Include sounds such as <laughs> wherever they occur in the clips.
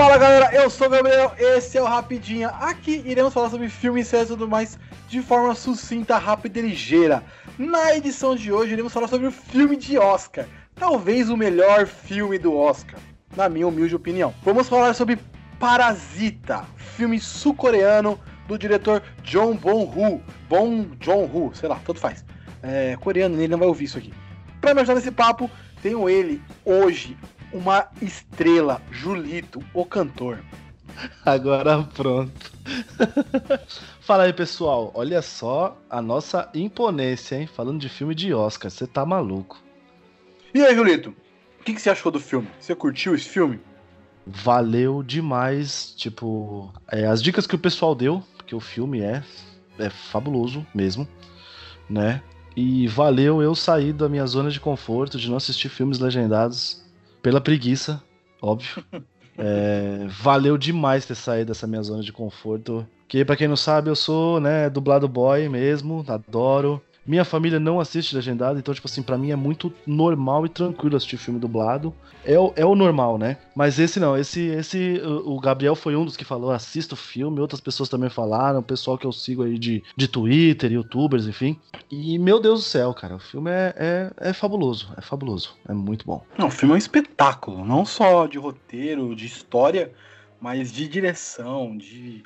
Fala galera, eu sou o Gabriel, esse é o Rapidinha. Aqui iremos falar sobre filmes, séries e tudo mais de forma sucinta, rápida e ligeira. Na edição de hoje iremos falar sobre o filme de Oscar, talvez o melhor filme do Oscar, na minha humilde opinião. Vamos falar sobre Parasita, filme sul-coreano do diretor John Bon-Hu. Bon John-Hu, sei lá, tanto faz. É, coreano, ele não vai ouvir isso aqui. Para me ajudar nesse papo, tenho ele hoje, uma estrela, Julito, o cantor. Agora pronto. <laughs> Fala aí, pessoal. Olha só a nossa imponência, hein? Falando de filme de Oscar, você tá maluco. E aí, Julito? O que, que, você achou do filme? Você curtiu esse filme? Valeu demais. Tipo, é, as dicas que o pessoal deu, porque o filme é, é fabuloso mesmo, né? E valeu eu sair da minha zona de conforto de não assistir filmes legendados pela preguiça, óbvio. <laughs> É, valeu demais ter saído dessa minha zona de conforto. Que para quem não sabe, eu sou, né, dublado boy mesmo, adoro. Minha família não assiste legendado, então, tipo assim, pra mim é muito normal e tranquilo assistir filme dublado. É o, é o normal, né? Mas esse não, esse, esse. O Gabriel foi um dos que falou, assista o filme, outras pessoas também falaram, o pessoal que eu sigo aí de, de Twitter, youtubers, enfim. E, meu Deus do céu, cara, o filme é, é, é fabuloso, é fabuloso, é muito bom. Não, o filme é um espetáculo, não só de roteiro, de história, mas de direção, de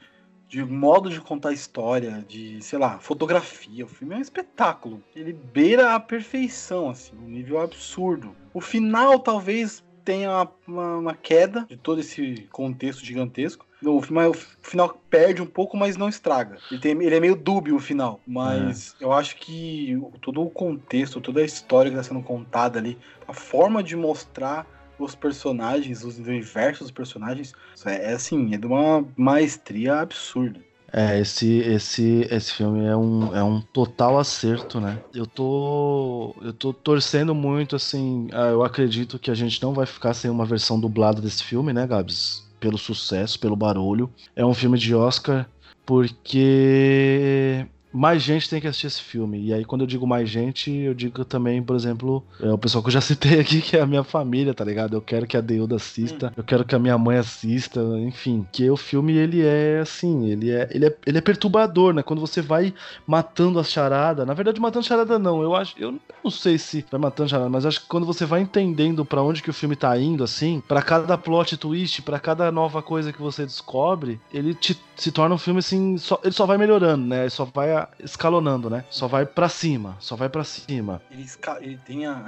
de modo de contar história, de, sei lá, fotografia. O filme é um espetáculo. Ele beira a perfeição, assim, um nível absurdo. O final talvez tenha uma, uma, uma queda de todo esse contexto gigantesco. O, filme, o final perde um pouco, mas não estraga. Ele, tem, ele é meio dúbio o final. Mas é. eu acho que todo o contexto, toda a história que está sendo contada ali, a forma de mostrar os personagens, os universos dos personagens, é, é assim, é de uma maestria absurda. É, esse, esse, esse filme é um, é um total acerto, né? Eu tô, eu tô torcendo muito, assim, ah, eu acredito que a gente não vai ficar sem uma versão dublada desse filme, né, Gabs? Pelo sucesso, pelo barulho. É um filme de Oscar porque mais gente tem que assistir esse filme. E aí, quando eu digo mais gente, eu digo também, por exemplo, é o pessoal que eu já <laughs> citei aqui, que é a minha família, tá ligado? Eu quero que a Deuda assista, eu quero que a minha mãe assista, enfim. Que o filme, ele é assim, ele é, ele é, ele é perturbador, né? Quando você vai matando as charadas. Na verdade, matando charada não. Eu acho, eu não sei se vai matando charada, mas acho que quando você vai entendendo para onde que o filme tá indo, assim, para cada plot twist, para cada nova coisa que você descobre, ele te, se torna um filme assim, só, ele só vai melhorando, né? Ele só vai escalonando, né? Só vai para cima, só vai para cima. Ele, esca ele tem a,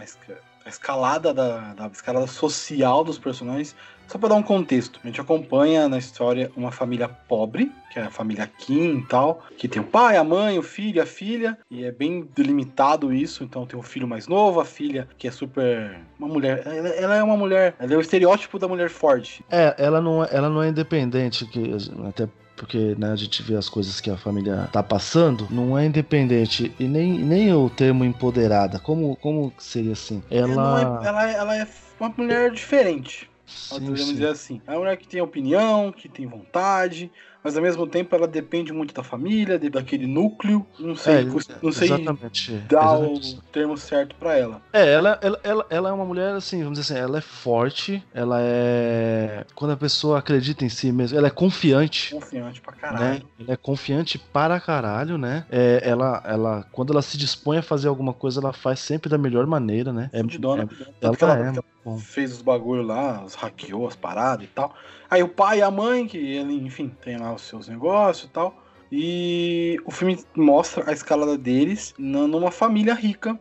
a escalada da, da escalada social dos personagens só para dar um contexto, a gente acompanha na história uma família pobre, que é a família Kim e tal, que tem o pai, a mãe, o filho, a filha, e é bem delimitado isso. Então tem o filho mais novo, a filha que é super. Uma mulher. Ela, ela é uma mulher. Ela é o estereótipo da mulher forte. É, ela não, é, ela não é independente, que até porque né, a gente vê as coisas que a família tá passando, não é independente e nem, nem o termo empoderada. Como, como seria assim? Ela... É, ela, ela é uma mulher diferente. Sim, podemos sim. dizer assim. É uma mulher que tem opinião, que tem vontade, mas ao mesmo tempo ela depende muito da família, daquele núcleo. Não sei, é, não sei exatamente, dar exatamente. o termo certo para ela. É, ela, ela, ela, ela, é uma mulher assim, vamos dizer assim, ela é forte, ela é. Quando a pessoa acredita em si mesmo, ela é confiante. Confiante pra caralho. Né? Ela é confiante para caralho, né? É, ela, ela, quando ela se dispõe a fazer alguma coisa, ela faz sempre da melhor maneira, né? É, de dona. É, ela, ela, é, ela fez os bagulho lá, os hackeou as paradas e tal. Aí o pai e a mãe, que ele, enfim, tem lá os seus negócios e tal. E o filme mostra a escalada deles numa família rica.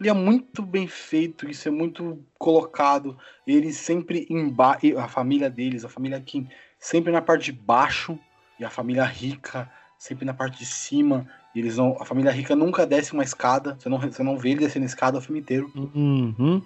E é muito bem feito, isso é muito colocado. Eles sempre embaixo, a família deles, a família Kim, sempre na parte de baixo, e a família rica sempre na parte de cima. E eles não, a família rica nunca desce uma escada, você não, você não vê ele descendo a escada o filme inteiro. Uhum.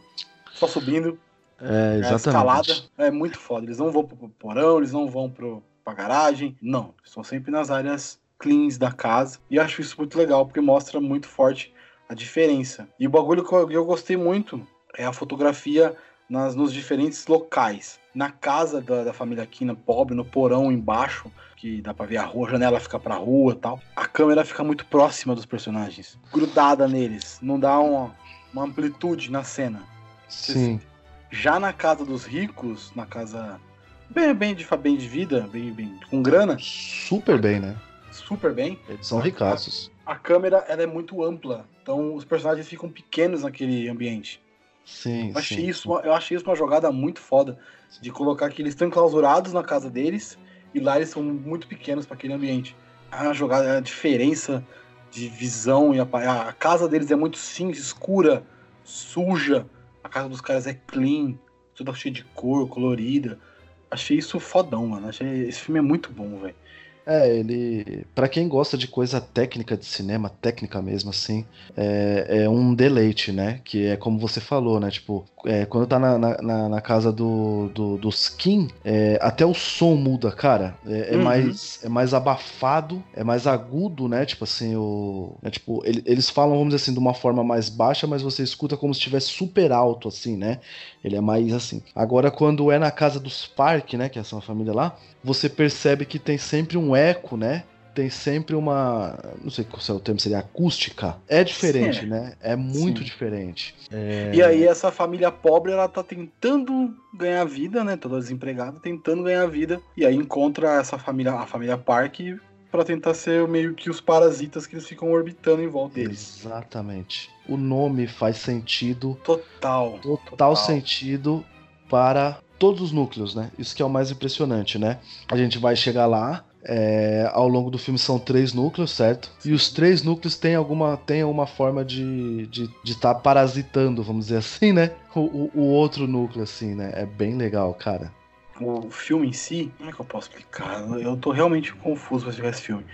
Só subindo. É, exatamente. A escalada é muito foda. Eles não vão pro porão, eles não vão pro, pra garagem. Não. Estão sempre nas áreas cleans da casa. E acho isso muito legal, porque mostra muito forte a diferença. E o bagulho que eu, eu gostei muito é a fotografia nas, nos diferentes locais. Na casa da, da família Kina, pobre, no porão embaixo, que dá pra ver a rua, a janela fica pra rua tal. A câmera fica muito próxima dos personagens, grudada neles. Não dá uma, uma amplitude na cena. Sim. Já na casa dos ricos, na casa bem, bem, de, bem de vida, bem, bem, com grana. Super bem, né? Super bem. Eles são ricaços. A, a câmera ela é muito ampla, então os personagens ficam pequenos naquele ambiente. Sim, eu achei sim, isso, sim. Uma, eu achei isso uma jogada muito foda de colocar que eles estão enclausurados na casa deles e lá eles são muito pequenos para aquele ambiente. A jogada, a diferença de visão e a, a casa deles é muito cinza, escura, suja. A casa dos caras é clean, toda cheia de cor, colorida. Achei isso fodão, mano. Achei, esse filme é muito bom, velho. É, ele. Pra quem gosta de coisa técnica de cinema, técnica mesmo, assim, é, é um deleite, né? Que é como você falou, né? Tipo, é, quando tá na, na, na casa do, do, dos Kim, é, até o som muda, cara. É, é Uhum. mais, é mais abafado, é mais agudo, né? Tipo assim, o. É, tipo, ele- eles falam, vamos dizer assim, de uma forma mais baixa, mas você escuta como se estivesse super alto, assim, né? Ele é mais assim. Agora, quando é na casa dos Park, né? Que é essa família lá, você percebe que tem sempre um eco, né? Tem sempre uma. Não sei qual é o termo, seria acústica. É diferente, Sim, né? É muito Sim. diferente. É, E aí essa família pobre, ela tá tentando ganhar vida, né? Toda desempregada, tentando ganhar vida. E aí encontra essa família, a família Park, pra tentar ser meio que os parasitas que eles ficam orbitando em volta deles. Exatamente. O nome faz sentido, Total. total, Total. sentido para todos os núcleos, né? Isso que é o mais impressionante, né? A gente vai chegar lá. É, ao longo do filme são três núcleos, certo? E os três núcleos têm alguma, têm alguma forma de estar de, de tá parasitando, vamos dizer assim, né? O, o, o outro núcleo, assim, né? É bem legal, cara. O filme em si, como é que eu posso explicar? Eu tô realmente confuso pra explicar esse filme.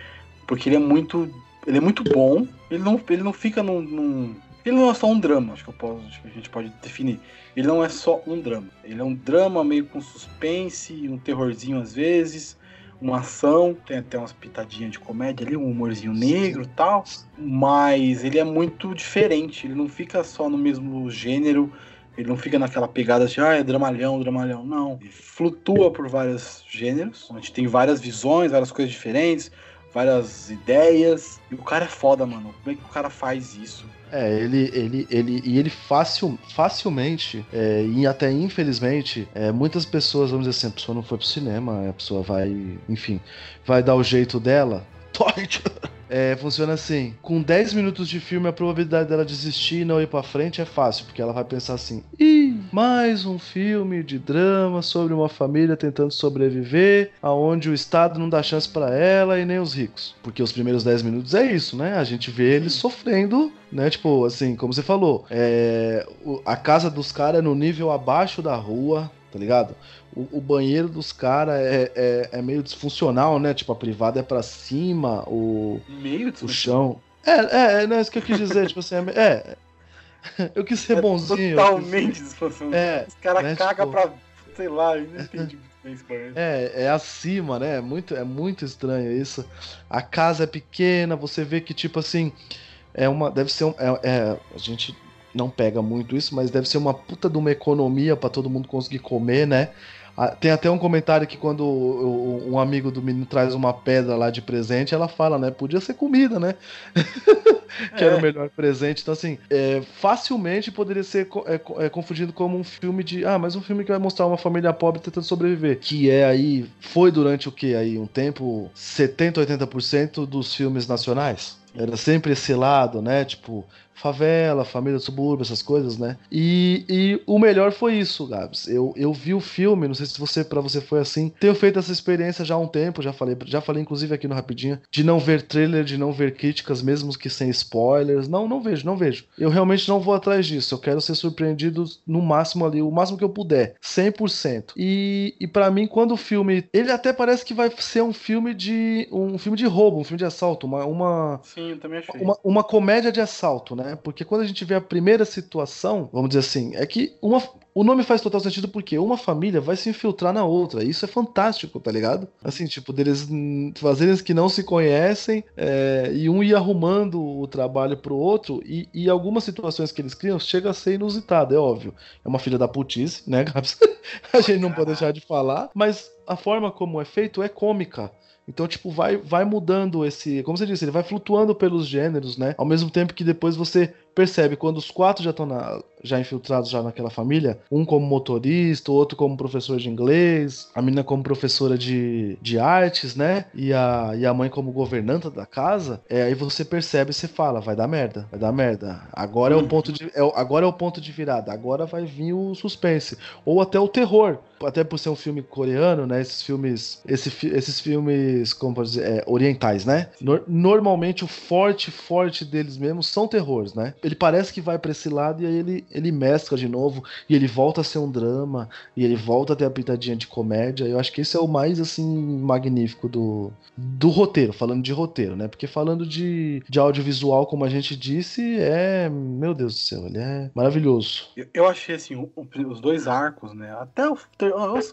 Porque ele é muito. Ele é muito bom. Ele não, ele não fica num, num- Ele não é só um drama, acho que, posso, acho que a gente pode definir. Ele não é só um drama. Ele é um drama meio com suspense, um terrorzinho às vezes, uma ação, tem até umas pitadinhas de comédia ali, um humorzinho negro e tal. Mas ele é muito diferente. Ele não fica só no mesmo gênero. Ele não fica naquela pegada de, ah, é dramalhão, dramalhão. Não. Ele flutua por vários gêneros. A gente tem várias visões, várias coisas diferentes, várias ideias. E o cara é foda, mano. Como é que o cara faz isso? É, ele, ele, ele, e ele facil, facilmente, é, e até infelizmente, é, muitas pessoas, vamos dizer assim, a pessoa não foi pro cinema, a pessoa vai, enfim, vai dar o jeito dela. <laughs> Torte! É, funciona assim: com 10 minutos de filme, a probabilidade dela desistir e não ir pra frente é fácil, porque ela vai pensar assim: ih, mais um filme de drama sobre uma família tentando sobreviver, aonde o Estado não dá chance pra ela e nem os ricos. Porque os primeiros 10 minutos é isso, né? A gente vê eles sofrendo, né? Tipo, assim, como você falou, é, a casa dos caras é no nível abaixo da rua, tá ligado? O, o banheiro dos caras é, é, é meio disfuncional, né? Tipo, a privada é pra cima, o, Meio o chão. É, é, é, não é isso que eu quis dizer, tipo assim, é. é. Eu quis ser É bonzinho. Totalmente disfuncional. É, Os caras né, cagam tipo- pra. Sei lá, eu não entendi muito bem esse banheiro. É, é acima, né? É muito, é muito estranho isso. A casa é pequena, você vê que, tipo assim, é uma. Deve ser um. É, é- a gente não pega muito isso, mas deve ser uma puta de uma economia pra todo mundo conseguir comer, né? Ah, Tem até um comentário que quando o- o- um amigo do menino traz uma pedra lá de presente, ela fala, né? Podia ser comida, né? <laughs> que era o É. melhor presente. Então, assim, é, facilmente poderia ser é, é, confundido como um filme de. Ah, mas um filme que vai mostrar uma família pobre tentando sobreviver. Que é aí. Foi durante o que aí? Um tempo 70, 80% dos filmes nacionais. Era sempre esse lado, né? Tipo, favela, família do subúrbio, essas coisas, né? E, e o melhor foi isso, Gabs. Eu, eu vi o filme, não sei se você para você foi assim. Tenho feito essa experiência já há um tempo, já falei, já falei inclusive aqui no Rapidinho, de não ver trailer, de não ver críticas, mesmo que sem spoilers. Não, não vejo, não vejo. Eu realmente não vou atrás disso. Eu quero ser surpreendido no máximo ali, o máximo que eu puder. 100%. E, e para mim, quando o filme. Ele até parece que vai ser um filme de. um filme de roubo, um filme de assalto, uma. uma Sim, eu também achei. uma, uma comédia de assalto, né? Porque quando a gente vê a primeira situação, vamos dizer assim, é que uma, o nome faz total sentido porque uma família vai se infiltrar na outra. Isso é fantástico, tá ligado? Assim, tipo, deles fazerem que não se conhecem é, e um ir arrumando o trabalho pro outro e, e algumas situações que eles criam chega a ser inusitado, é óbvio. É uma filha da putice, né, Gabs? <laughs> a gente não pode deixar de falar, mas a forma como é feito é cômica. Então, tipo, vai, vai mudando esse. Como você disse, ele vai flutuando pelos gêneros, né? Ao mesmo tempo que depois você percebe quando os quatro já estão já infiltrados já naquela família, um como motorista, o outro como professor de inglês, a menina como professora de, de artes, né? E a, e a mãe como governanta da casa, é, aí você percebe e você fala, vai dar merda, vai dar merda. Agora é o ponto de, é, agora é o ponto de virada, agora vai vir o suspense ou até o terror até por ser um filme coreano, né? Esses filmes, esse, esses filmes, como pode dizer, é, orientais, né? No, normalmente o forte, forte deles mesmos são terrores, né? Ele parece que vai para esse lado e aí ele, ele mescla de novo e ele volta a ser um drama e ele volta a ter a pitadinha de comédia. Eu acho que esse é o mais assim magnífico do, do roteiro, falando de roteiro, né? Porque falando de, de audiovisual, como a gente disse, é, meu Deus do céu, ele é maravilhoso. Eu, eu achei assim, o, os dois arcos, né? Até o,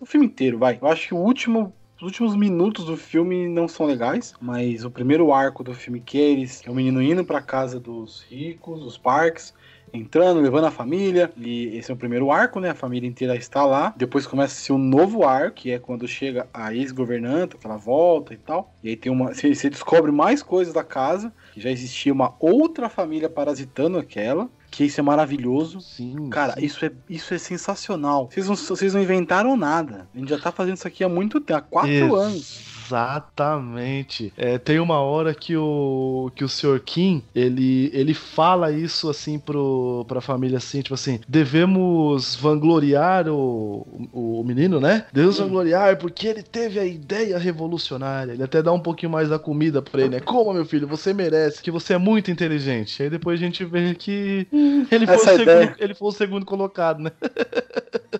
o filme inteiro, vai. Eu acho que o último os últimos minutos do filme não são legais, mas o primeiro arco do filme que eles, é o menino indo para casa dos ricos, os parques, entrando, levando a família. E esse é o primeiro arco, né? A família inteira está lá. Depois começa a ser um novo arco, que é quando chega a ex-governanta, que ela volta e tal. E aí tem uma. Você descobre mais coisas da casa. Que já existia uma outra família parasitando aquela que isso é maravilhoso. Sim. Cara, sim. Isso, é, isso é sensacional. Vocês não, vocês não inventaram nada. A gente já tá fazendo isso aqui há muito tempo, há quatro Ex anos. Exatamente. É, tem uma hora que o, que o Sr. Kim, ele, ele fala isso assim pro, pra família assim, tipo assim, devemos vangloriar o, o, o menino, né? Devemos vangloriar porque ele teve a ideia revolucionária. Ele até dá um pouquinho mais da comida pra ele, né? Coma, meu filho, você merece, que você é muito inteligente. Aí depois a gente vê que ele foi, o segundo, ele foi o segundo colocado, né?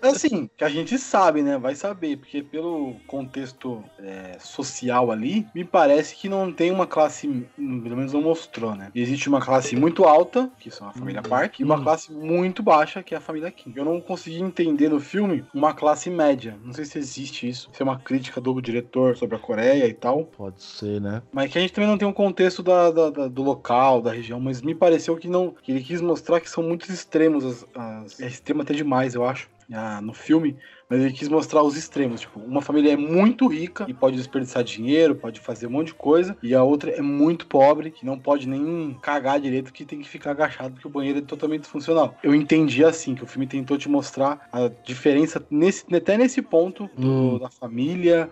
Assim, que a gente sabe, né? Vai saber, porque pelo contexto é, social ali, me parece que não tem uma classe, pelo menos não mostrou, né? Existe uma classe muito alta, que são a família Hum. Park, e uma classe muito baixa, que é a família Kim. Eu não consegui entender no filme uma classe média. Não sei se existe isso. Se é uma crítica do diretor sobre a Coreia e tal. Pode ser, né? Mas que a gente também não tem um contexto da, da- da- do local, da região, mas me pareceu que não. Que ele quis mostrar que são muitos extremos. As, as- é extremo até demais, eu acho. Ah, no filme, mas ele quis mostrar os extremos. Tipo, uma família é muito rica e pode desperdiçar dinheiro, pode fazer um monte de coisa, e a outra é muito pobre, que não pode nem cagar direito, que tem que ficar agachado porque o banheiro é totalmente disfuncional. Eu entendi assim, que o filme tentou te mostrar a diferença nesse, até nesse ponto do- Hum. da família,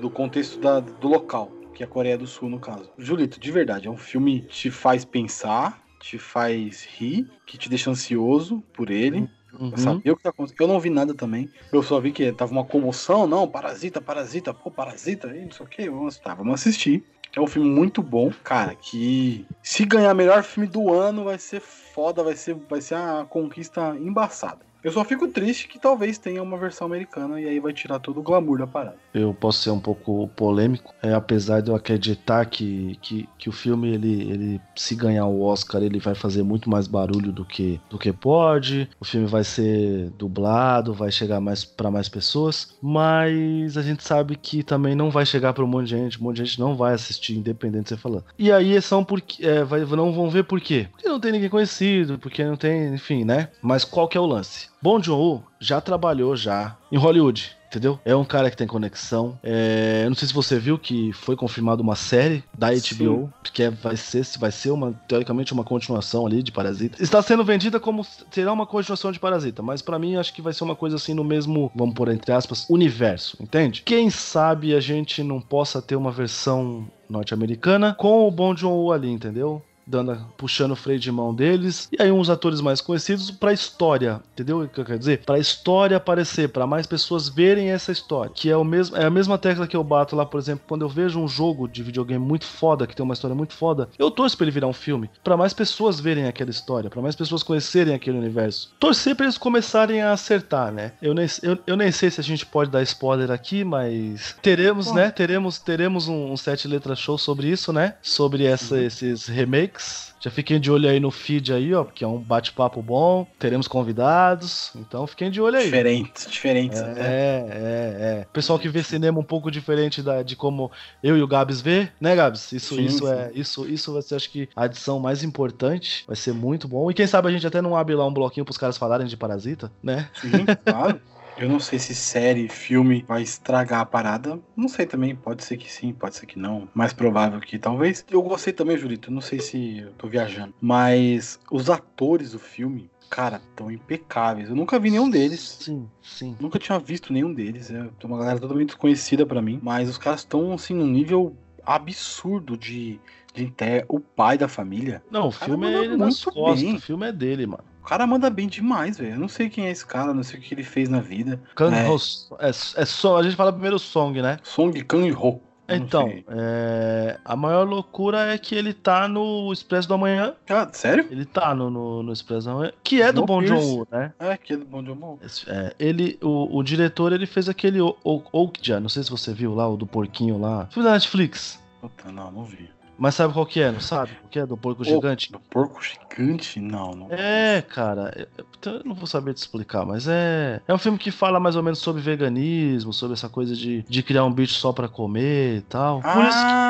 do, contexto da- do local, que é a Coreia do Sul, no caso. Julito, de verdade, é um filme que te faz pensar, te faz rir, que te deixa ansioso por ele. Uhum. Pra saber o que tá acontecendo. Eu não vi nada também. Eu só vi que tava uma comoção, não, parasita, parasita, pô, parasita, não sei o que. Vamos, tá, vamos assistir. É um filme muito bom, cara, que se ganhar melhor filme do ano vai ser foda, vai ser, vai ser a conquista embaçada. Eu só fico triste que talvez tenha uma versão americana e aí vai tirar todo o glamour da parada. eu posso ser um pouco polêmico, é, apesar de eu acreditar que, que, que o filme, ele, ele, se ganhar o Oscar, ele vai fazer muito mais barulho do que, do que pode, o filme vai ser dublado, vai chegar mais para mais pessoas, mas a gente sabe que também não vai chegar para um monte de gente, um monte de gente não vai assistir, independente de você falando. E aí são porque, é, vai, não vão ver por quê? Porque não tem ninguém conhecido, porque não tem, enfim, né? Mas qual que é o lance? Bong Joon-ho já trabalhou já em Hollywood. Entendeu? É um cara que tem conexão. É, eu não sei se você viu que foi confirmada uma série da HBO, Sim. que é- vai ser, vai ser uma, teoricamente, uma continuação ali de Parasita. Está sendo vendida como será uma continuação de Parasita, mas pra mim acho que vai ser uma coisa assim no mesmo, vamos por entre aspas, universo, entende? Quem sabe a gente não possa ter uma versão norte-americana com o Bong Joon-ho ali, entendeu? Dando, puxando o freio de mão deles. E aí uns atores mais conhecidos pra história, entendeu o que eu quero dizer? Pra história aparecer, pra mais pessoas verem essa história. Que é, o mesmo, é a mesma tecla que eu bato lá, por exemplo, quando eu vejo um jogo de videogame muito foda, que tem uma história muito foda, eu torço pra ele virar um filme. Pra mais pessoas verem aquela história, pra mais pessoas conhecerem aquele universo. Torcer pra eles começarem a acertar, né? Eu nem, eu, eu nem sei se a gente pode dar spoiler aqui, mas teremos, né? Teremos, teremos um, um sete letras show sobre isso, né? Sobre essa, Uhum. esses remakes. Já fiquem de olho aí no feed aí, ó, porque é um bate-papo bom. Teremos convidados, então fiquem de olho aí. Diferentes. né? É, é, é. Pessoal que vê cinema um pouco diferente da, de como eu e o Gabs vê, né, Gabs? Isso, Sim, isso sim. é, isso, isso vai ser, acho que, a adição mais importante. Vai ser muito bom. E quem sabe a gente até não abre lá um bloquinho pros caras falarem de Parasita, né? Sim, claro. <laughs> Eu não sei se série, filme vai estragar a parada. Não sei também, pode ser que sim, pode ser que não. Mais provável que talvez. Eu gostei também, Julito. Não sei se eu tô viajando. Mas os atores do filme, cara, tão impecáveis. Eu nunca vi nenhum deles. Sim, sim. Nunca tinha visto nenhum deles. É uma galera totalmente desconhecida para mim. Mas os caras estão, assim, num nível absurdo de, de inter... o pai da família. Não, o filme é ele nas costas. Bem. O filme é dele, mano. O cara manda bem demais, velho. Eu não sei quem é esse cara, não sei o que ele fez na vida. Kang é, Ho, é, é só, a gente fala primeiro Song, né? Song Kang Ho. Então, é, a maior loucura é que ele tá no Expresso do Amanhã. Ah, sério? Ele tá no, no, no Expresso do Amanhã, que é do Bom John né? É, que é do Bom John É, ele, o, o diretor, ele fez aquele Okja, não sei se você viu lá, o do porquinho lá. Filme da Netflix. Puta, não, não vi. Mas sabe qual que é, não sabe? O que é do porco gigante? Do porco gigante? Não, não. É, cara, eu não vou saber te explicar, mas é. É um filme que fala mais ou menos sobre veganismo, sobre essa coisa de, de criar um bicho só pra comer e tal. Por ah, que...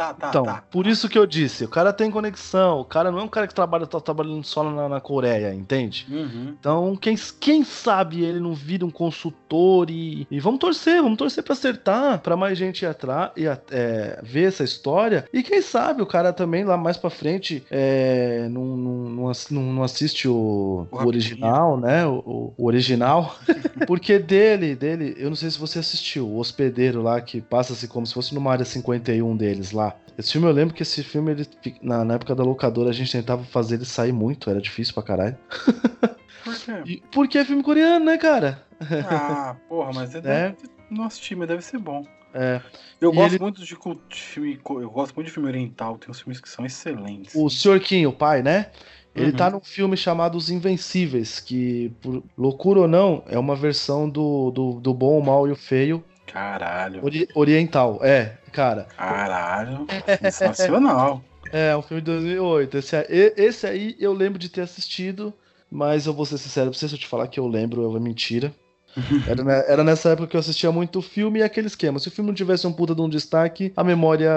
tá, tá. Então, tá. por isso que eu disse, o cara tem conexão, o cara não é um cara que trabalha, tá trabalhando só na, na Coreia, entende? Uhum. Então, quem, quem sabe ele não vira um consultor e. E vamos torcer, vamos torcer pra acertar, pra mais gente ir atrás e é, ver essa história. E quem sabe o cara também lá mais pra frente é, não, não, não, assiste o, o original, né? O, o original. <laughs> Porque dele, dele, eu não sei se você assistiu, o hospedeiro lá que passa-se como se fosse numa área 51 deles lá. Esse filme eu lembro que esse filme, ele, na, na época da locadora, a gente tentava fazer ele sair muito, era difícil pra caralho. <laughs> Por quê? Porque é filme coreano, né, cara? Ah, porra, mas é, <laughs> é. Assisti, mas deve ser bom. É. Eu gosto ele... muito de, de, filme. Eu gosto muito de filme oriental, tem uns filmes que são excelentes. O Sr. Kim, o pai, né? Ele uhum. tá num filme chamado Os Invencíveis, que, por loucura ou não, é uma versão do, do, do Bom, o Mal e o Feio. Caralho. Ori oriental, é, cara. Caralho, sensacional. <laughs> é, um filme de 2008. Esse, esse aí eu lembro de ter assistido, mas eu vou ser sincero pra você, se eu te falar que eu lembro, é mentira. <laughs> Era, era, nessa época que eu assistia muito filme e aquele esquema. Se o filme não tivesse um puta de um destaque, a memória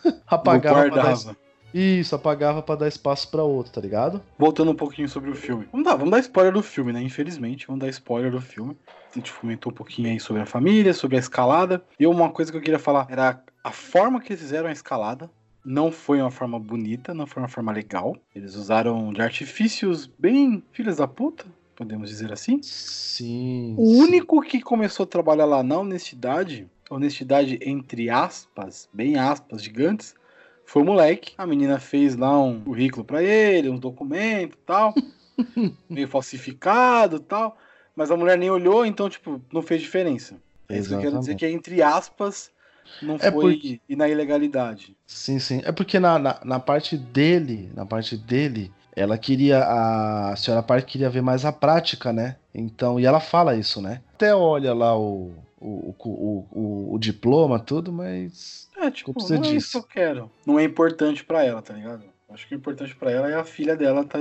<laughs> apagava. Dar... Isso, apagava para dar espaço para outro, tá ligado? Voltando um pouquinho sobre o filme. Vamos dar, vamos dar spoiler do filme, né? Infelizmente, vamos dar spoiler do filme. A gente comentou um pouquinho aí sobre a família, sobre a escalada. E uma coisa que eu queria falar era a forma que eles fizeram a escalada. Não foi uma forma bonita, não foi uma forma legal. Eles usaram de artifícios bem filhos da puta, podemos dizer assim. Sim. O sim. único que começou a trabalhar lá na honestidade, honestidade entre aspas, bem aspas gigantes, foi o moleque. A menina fez lá um currículo para ele, um documento tal, <laughs> meio falsificado tal. Mas a mulher nem olhou, então, tipo, não fez diferença. É isso que eu quero dizer que é entre aspas, não é foi porque... e na ilegalidade. Sim, sim. É porque na, na, na parte dele, na parte dele, ela queria, a, a senhora Park queria ver mais a prática, né? Então, e ela fala isso, né? Até olha lá o, o, o, o, o diploma, tudo, mas. É, tipo, não é isso que eu quero. Não é importante para ela, tá ligado? Acho que o importante para ela é a filha dela tá.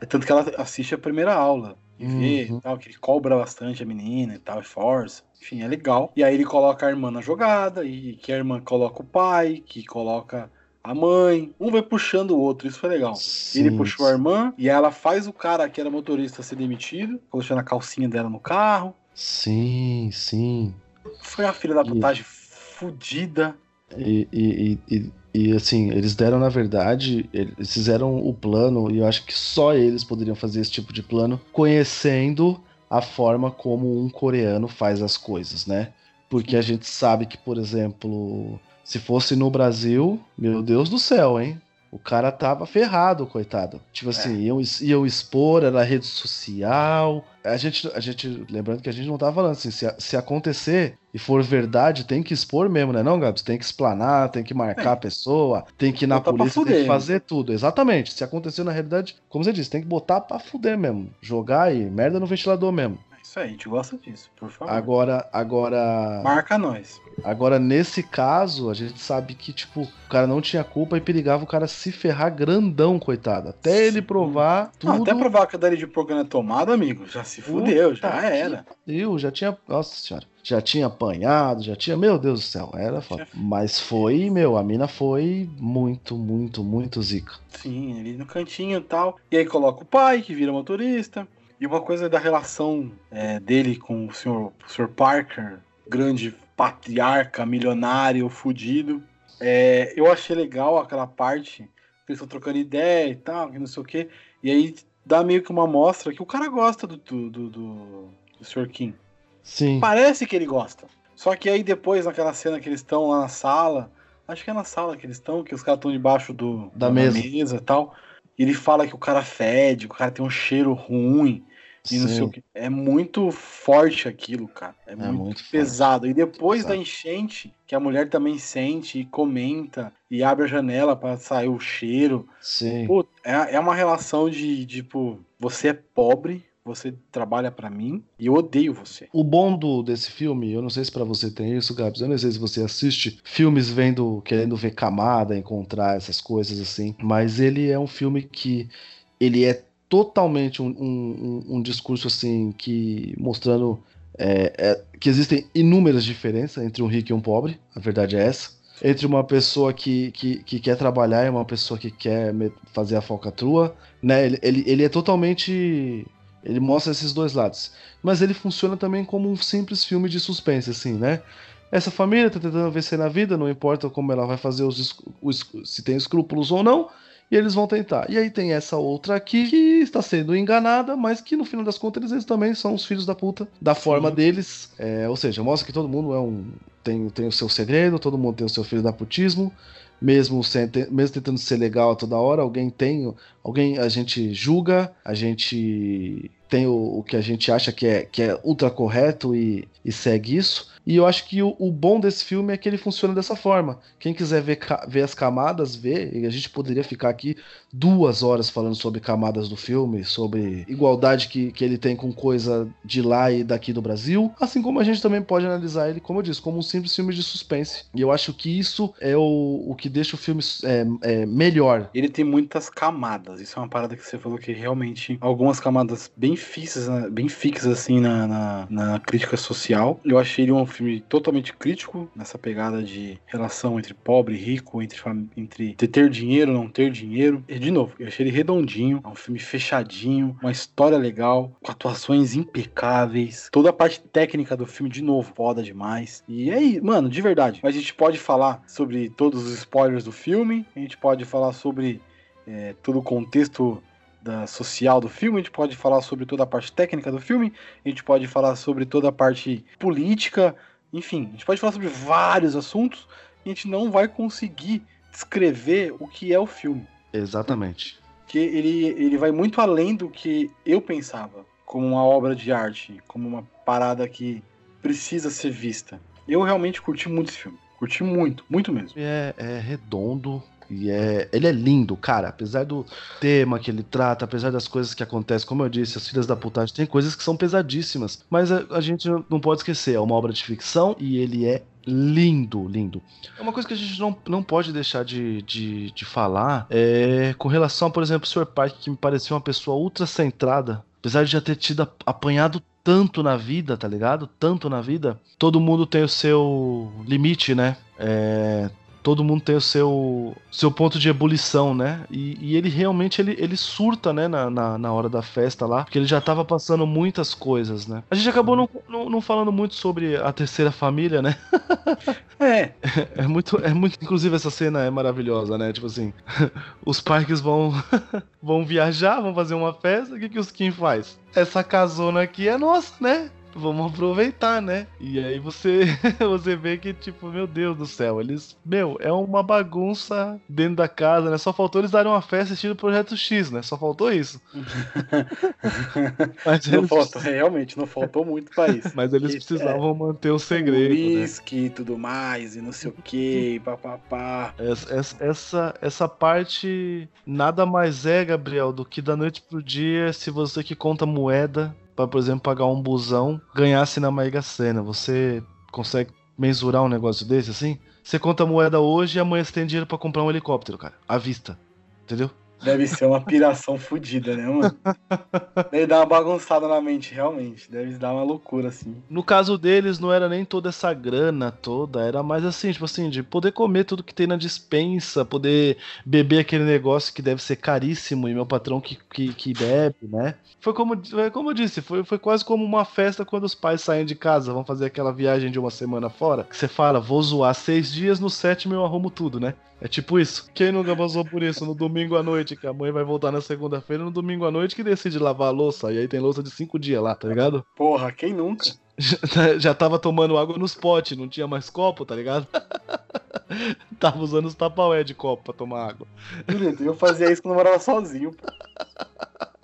É tanto que ela assiste a primeira aula e uhum. vê e tal, que ele cobra bastante a menina e tal, e força. Enfim, é legal. E aí ele coloca a irmã na jogada, e que a irmã coloca o pai, que coloca a mãe, um vai puxando o outro, isso foi legal. Sim, ele puxou sim. a irmã e ela faz o cara que era motorista ser demitido, colocando a calcinha dela no carro. Sim, sim. Foi a filha da putagem e... fudida. E, e, e, e, assim, eles deram, na verdade, eles fizeram o plano, e eu acho que só eles poderiam fazer esse tipo de plano, conhecendo a forma como um coreano faz as coisas, né? Porque a gente sabe que, por exemplo, se fosse no Brasil, meu Deus do céu, hein? O cara tava ferrado, coitado. Tipo assim, é. iam, iam expor, era rede social. A gente, a gente, lembrando que a gente não tava falando assim, se, se acontecer e for verdade, tem que expor mesmo, né? Não, Gabs? Tem que explanar, tem que marcar é. a pessoa, tem que ir na botar polícia, tem que fazer tudo. Exatamente. Se acontecer na realidade, como você disse, tem que botar pra fuder mesmo. Jogar aí, merda no ventilador mesmo. Isso aí, a gente gosta disso, por favor. Agora, agora. Marca nós. Agora, nesse caso, a gente sabe que, tipo, o cara não tinha culpa e perigava o cara se ferrar grandão, coitado. Até ele provar tudo. Não, até provar que a dali de não é tomada, amigo, já se fudeu, Puta já era. Eu já tinha. Nossa senhora. Já tinha apanhado, já tinha. Meu Deus do céu, era foda. Mas foi, meu, a mina foi muito, muito, muito zica. Sim, ali no cantinho e tal. E aí coloca o pai, que vira motorista E uma coisa da relação é, dele com o senhor, o senhor Parker, grande patriarca, milionário, fudido. É, eu achei legal aquela parte eles estão trocando ideia e tal, que não sei o quê. E aí dá meio que uma amostra que o cara gosta do, do, do, do Sr. Kim. Sim. Parece que ele gosta. Só que aí depois, naquela cena que eles estão lá na sala, acho que é na sala que eles estão, que os caras estão debaixo do, da mesa. mesa e tal. E ele fala que o cara fede, que o cara tem um cheiro ruim. E não sei o que. É muito forte aquilo, cara. É, é muito, muito, pesado. E depois da enchente, que a mulher também sente e comenta e abre a janela para sair o cheiro. Sim. Pô, é, é uma relação de, tipo, você é pobre, você trabalha para mim e eu odeio você. O bom do, desse filme, eu não sei se para você tem isso, Gabs, eu não sei se você assiste filmes vendo, querendo ver camada, encontrar essas coisas assim, mas ele é um filme que ele é totalmente um, um, um discurso assim que mostrando é, é, que existem inúmeras diferenças entre um rico e um pobre, a verdade é essa. Entre uma pessoa que, que, que quer trabalhar e uma pessoa que quer fazer a falcatrua, né? Ele, ele, ele é totalmente ele mostra esses dois lados. Mas ele funciona também como um simples filme de suspense, assim, né? Essa família tá tentando vencer na vida, não importa como ela vai fazer os, os se tem escrúpulos ou não, e eles vão tentar. E aí tem essa outra aqui que está sendo enganada, mas que no final das contas eles também são os filhos da puta, da forma Sim. deles. É, ou seja, mostra que todo mundo é um. Tem, tem o seu segredo, todo mundo tem o seu filho da putismo. Mesmo, sem, mesmo tentando ser legal a toda hora, alguém tem. Alguém a gente julga, a gente tem o, o que a gente acha que é, que é ultra correto e, e segue isso. E eu acho que o, o, bom desse filme é que ele funciona dessa forma. Quem quiser ver, ver as camadas, vê. E a gente poderia ficar aqui duas horas falando sobre camadas do filme, sobre igualdade que, que ele tem com coisa de lá e daqui do Brasil. Assim como a gente também pode analisar ele, como eu disse, como um simples filme de suspense. E eu acho que isso é o, o que deixa o filme é, é melhor. Ele tem muitas camadas. Isso é uma parada que você falou que realmente algumas camadas bem fixas, né, bem fixas assim na, na, na crítica social. Eu achei ele um filme totalmente crítico nessa pegada de relação entre pobre e rico, entre, entre ter dinheiro não ter dinheiro. E, de novo, eu achei ele redondinho, é um filme fechadinho, uma história legal, com atuações impecáveis, toda a parte técnica do filme, de novo, foda demais. E aí, mano, de verdade, a gente pode falar sobre todos os spoilers do filme, a gente pode falar sobre é, todo o contexto da social do filme, a gente pode falar sobre toda a parte técnica do filme, a gente pode falar sobre toda a parte política, enfim, a gente pode falar sobre vários assuntos e a gente não vai conseguir descrever o que é o filme. Exatamente. Que ele, ele vai muito além do que eu pensava como uma obra de arte, como uma parada que precisa ser vista. Eu realmente curti muito esse filme. Curti muito, muito mesmo. É, é redondo, e é, ele é lindo, cara. Apesar do tema que ele trata, apesar das coisas que acontecem, como eu disse, as filhas da putagem, tem coisas que são pesadíssimas. Mas a, a gente não pode esquecer, é uma obra de ficção e ele é lindo, lindo. É uma coisa que a gente não, não pode deixar de, de, de falar é com relação, por exemplo, o Sr. Park, que me pareceu uma pessoa ultra centrada. Apesar de já ter tido apanhado tanto na vida, tá ligado? Tanto na vida. Todo mundo tem o seu limite, né? É, todo mundo tem o seu, seu ponto de ebulição, né? E, e ele realmente ele, ele surta, né, na, na, na, hora da festa lá, porque ele já tava passando muitas coisas, né? A gente acabou não, não, não falando muito sobre a terceira família, né? <laughs> é. É muito, é muito. Inclusive, essa cena é maravilhosa, né? Tipo assim, <laughs> os parques vão, <laughs> vão viajar, vão fazer uma festa, o que, que os Kim faz? Essa casona aqui é nossa, né? Vamos aproveitar, né? E aí você <laughs> você vê que, tipo, meu Deus do céu, eles, meu, é uma bagunça dentro da casa, né? Só faltou eles darem uma festa estilo Projeto X, né? Só faltou isso. <laughs> Mas não eles... faltou, realmente, não faltou muito pra isso. <laughs> Mas eles precisavam é, manter o segredo. Whisky né? e tudo mais, e não sei o que, papapá. Essa, essa, essa parte nada mais é, Gabriel, do que da noite pro dia, se você que conta moeda para, por exemplo, pagar um busão, ganhasse na Mega Sena. Você consegue mensurar um negócio desse assim? Você conta a moeda hoje e amanhã você tem dinheiro para comprar um helicóptero, cara. À vista. Entendeu? Deve ser uma piração fodida, né, mano? Deve dar uma bagunçada na mente, realmente. Deve dar uma loucura, assim. No caso deles, não era nem toda essa grana toda, era mais assim, tipo assim, de poder comer tudo que tem na dispensa, poder beber aquele negócio que deve ser caríssimo e meu patrão que, que, que bebe, né? Foi como, foi como eu disse, foi, foi quase como uma festa quando os pais saem de casa, vão fazer aquela viagem de uma semana fora, que você fala, vou zoar seis dias, no sétimo eu arrumo tudo, né? É tipo isso. Quem nunca passou por isso? No domingo à noite, que a mãe vai voltar na segunda-feira, no domingo à noite que decide lavar a louça. E aí tem louça de cinco dias lá, tá ligado? Porra, quem nunca? Já, <laughs> já tava tomando água nos potes, não tinha mais copo, tá ligado? <laughs> tava usando os tapaué de copo pra tomar água. Eu fazia isso quando eu morava sozinho. Pô.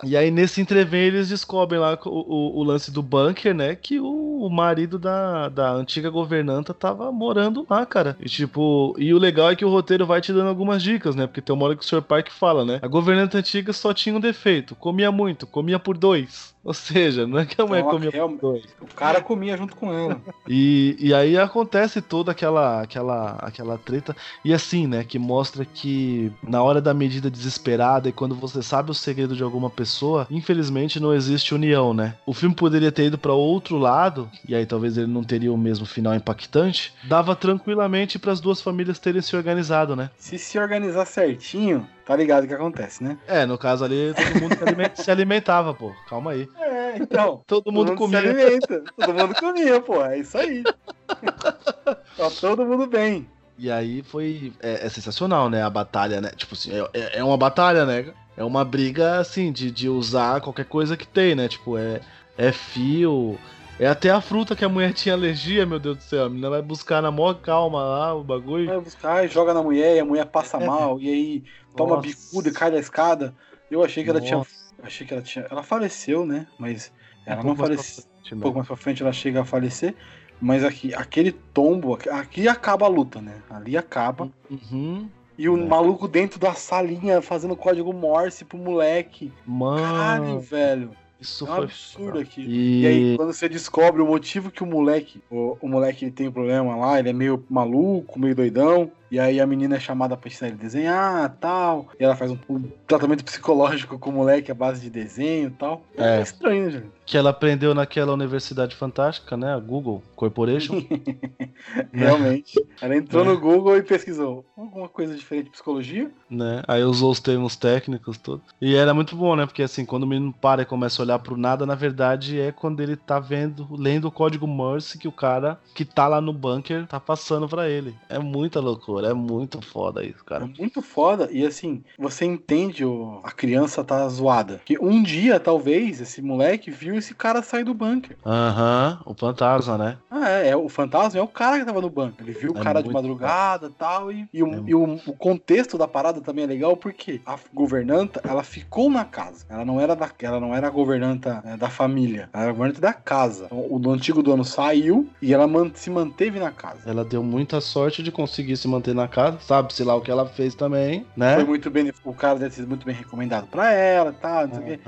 E aí, nesse entrevém, eles descobrem lá o, o, o, lance do bunker, né? Que o, o, marido da, da antiga governanta tava morando lá, cara. E tipo, e o legal é que o roteiro vai te dando algumas dicas, né? Porque tem uma hora que o Sr. Park fala, né? A governanta antiga só tinha um defeito: comia muito, comia por dois. Ou seja, não é que a mulher então, comia dois. O cara comia junto com ela. <laughs> E, e aí acontece toda aquela, aquela, aquela treta. E assim, né? Que mostra que na hora da medida desesperada e quando você sabe o segredo de alguma pessoa, infelizmente não existe união, né? O filme poderia ter ido para outro lado, e aí talvez ele não teria o mesmo final impactante. Dava tranquilamente para as duas famílias terem se organizado, né? Se se organizar certinho, tá ligado o que acontece, né? É, no caso ali, todo mundo se alimentava, pô. Calma aí. É, então. <laughs> todo, mundo, todo mundo comia. Se alimenta. Todo mundo comia, pô. É isso aí. <laughs> tá todo mundo bem. E aí foi. É, é, sensacional, né? A batalha, né? Tipo assim, é, é, é uma batalha, né? É uma briga, assim, de, de usar qualquer coisa que tem, né? Tipo, é, é fio. É até a fruta que a mulher tinha alergia, meu Deus do céu. A menina vai buscar na maior calma lá o bagulho. Vai buscar e joga na mulher, e a mulher passa é. mal, e aí toma Nossa. bicuda e cai da escada. Eu achei que Nossa. ela tinha. Achei que ela tinha. Ela faleceu, né? Mas ela um não faleceu. Um pouco mais pra frente ela chega a falecer. Mas aqui, aquele tombo, aqui acaba a luta, né? Ali acaba. Uhum. E o é. maluco dentro da salinha fazendo código Morse pro moleque. Mano. Caralho, velho. Isso é um foi absurdo aqui. E... e... aí, quando você descobre o motivo que o moleque, o, o moleque tem um problema lá, ele é meio maluco, meio doidão. E aí a menina é chamada pra ensinar ele a desenhar tal. E ela faz um, um, tratamento psicológico com o moleque à base de desenho e tal. É, é estranho, gente. Que ela aprendeu naquela universidade fantástica, né? A Google Corporation. <laughs> Realmente. Ela entrou é. no Google e pesquisou alguma coisa diferente de psicologia. Né? Aí usou os termos técnicos todos. E era muito bom, né? Porque assim, quando o menino para e começa a olhar pro nada, na verdade é quando ele tá vendo, lendo o código Morse que o cara que tá lá no bunker tá passando para ele. É muita loucura. É muito foda isso, cara. É muito foda. E assim, você entende o... a criança tá zoada. Que um dia, talvez, esse moleque viu esse cara sair do bunker. Aham, uhum, o fantasma, né? Ah, é, é, O fantasma é o cara que tava no bunker. Ele viu o é cara de madrugada e tal. E, o, é... e o, o, contexto da parada também é legal porque a governanta, ela ficou na casa. Ela não era, da, ela não era a governanta né, da família. Ela era a governanta da casa. Então, o antigo dono saiu e ela man, se manteve na casa. Ela deu muita sorte de conseguir se manter manter na casa, sabe-se lá o que ela fez também, né? Foi muito bem, o cara deve ser muito bem recomendado para ela, tá? Não sei o quê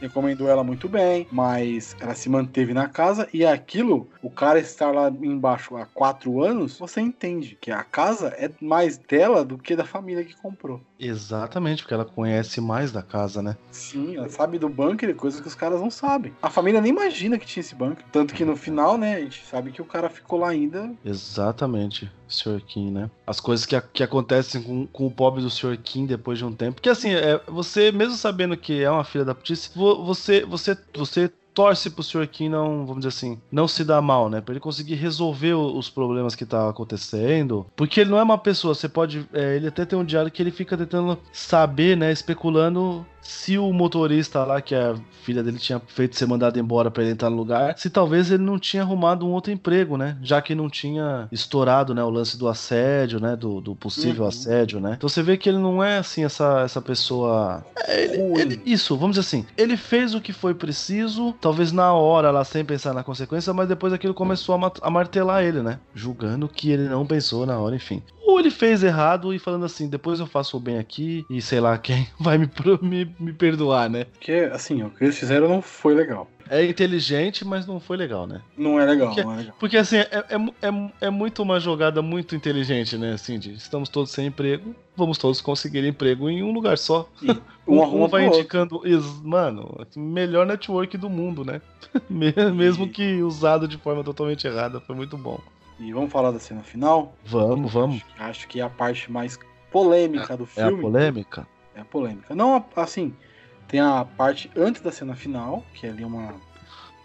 recomendou ela muito bem, mas ela se manteve na casa e aquilo, o cara estar lá embaixo há quatro anos, você entende que a casa é mais dela do que da família que comprou. Exatamente, porque ela conhece mais da casa, né? Sim, ela sabe do bunker, coisas que os caras não sabem. A família nem imagina que tinha esse bunker. Tanto que no final, né, a gente sabe que o cara ficou lá ainda. Exatamente, Sr. Kim, né? As coisas que, que acontecem com, com o pobre do Sr. Kim depois de um tempo. Porque assim, é, você, mesmo sabendo que é uma filha da putice, você, você, você torce pro Sr. Kim não, vamos dizer assim, não se dar mal, né? Pra ele conseguir resolver os problemas que tá acontecendo. Porque ele não é uma pessoa, você pode. É, ele até tem um diário que ele fica tentando saber, né? Especulando se o motorista lá, que a filha dele tinha feito ser mandado embora para ele entrar no lugar, se talvez ele não tinha arrumado um outro emprego, né? Já que não tinha estourado, né, o lance do assédio, né, do, do possível uhum. assédio, né? Então você vê que ele não é assim essa, essa pessoa. É, ele, ele, isso, vamos dizer assim, ele fez o que foi preciso, talvez na hora lá sem pensar na consequência, mas depois aquilo começou a, a martelar ele, né? Julgando que ele não pensou na hora, enfim ou ele fez errado e falando assim, depois eu faço o bem aqui e sei lá quem <laughs> vai me, me, me perdoar, né? Porque, assim, o que eles fizeram não foi legal. É inteligente, mas não foi legal, né? Não é legal, porque, não é legal. Porque assim, é, é, é, é, muito uma jogada muito inteligente, né? Assim, de estamos todos sem emprego, vamos todos conseguir emprego em um lugar só. Um, <laughs> um vai indicando. Mano, melhor network do mundo, né? <laughs> Mesmo e... que usado de forma totalmente errada, foi muito bom. E vamos falar da cena final? Vamos, vamos. Acho que é a parte mais polêmica do filme. É a polêmica? É a polêmica. Não, assim, tem a parte antes da cena final, que é ali uma.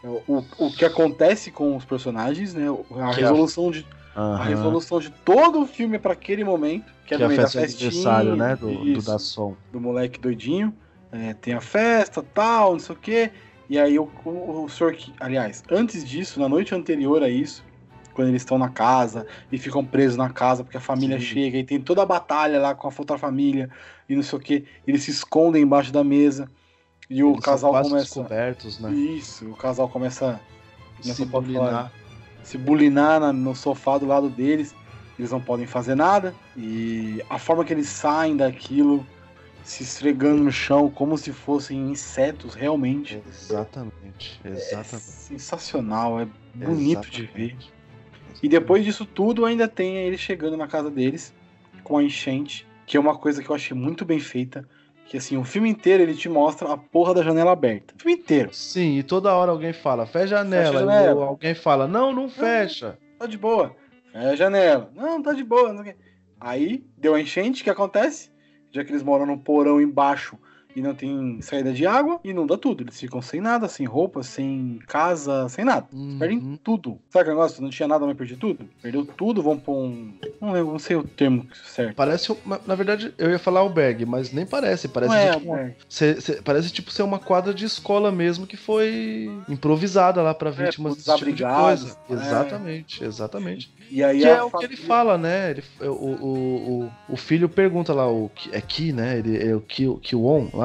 É o, o que acontece com os personagens, né? A que resolução de. Uhum. A resolução de todo o filme é para aquele momento, que, é que é no meio da festinha, né? Do, isso, do da som. Do moleque doidinho. É, tem a festa, tal, não sei o quê. E aí o, o, o senhor que. Aliás, antes disso, na noite anterior a isso, quando eles estão na casa e ficam presos na casa porque a família Sim. chega e tem toda a batalha lá com a outra família e não sei o que. Eles se escondem embaixo da mesa e eles o casal começa. Descobertos, né? Isso, o casal começa, se bulinar, se bulinar no sofá do lado deles. Eles não podem fazer nada e a forma que eles saem daquilo se esfregando no chão como se fossem insetos realmente. Exatamente, exatamente. É sensacional, é bonito exatamente. de ver. E depois disso tudo, ainda tem ele chegando na casa deles com a enchente, que é uma coisa que eu achei muito bem feita. Que assim, o filme inteiro ele te mostra a porra da janela aberta. O filme inteiro. Sim, e toda hora alguém fala, fecha a janela. Fecha a janela. alguém fala, não, não fecha. Não, tá de boa. Fecha a janela. Não, tá de boa. Aí, deu a enchente, o que acontece? Já que eles moram num porão embaixo e não tem saída de água, inunda tudo. Eles ficam sem nada, sem roupa, sem casa, sem nada. Uhum. Perdem tudo. Sabe o negócio? Não tinha nada, mas perdi tudo? Perdeu tudo, vão pra um. Não lembro, não sei o termo certo. Parece. Na verdade, eu ia falar albergue, mas nem parece. Parece, é, tipo, uma... cê, cê, parece tipo ser uma quadra de escola mesmo que foi improvisada lá pra é, vítimas é, desse tipo de coisa. É. Exatamente, exatamente. E aí que é o que ele fala, né? Ele, o, o, o, o filho pergunta lá, o é Ki, né? Ele, é o Ki, Ki Won lá.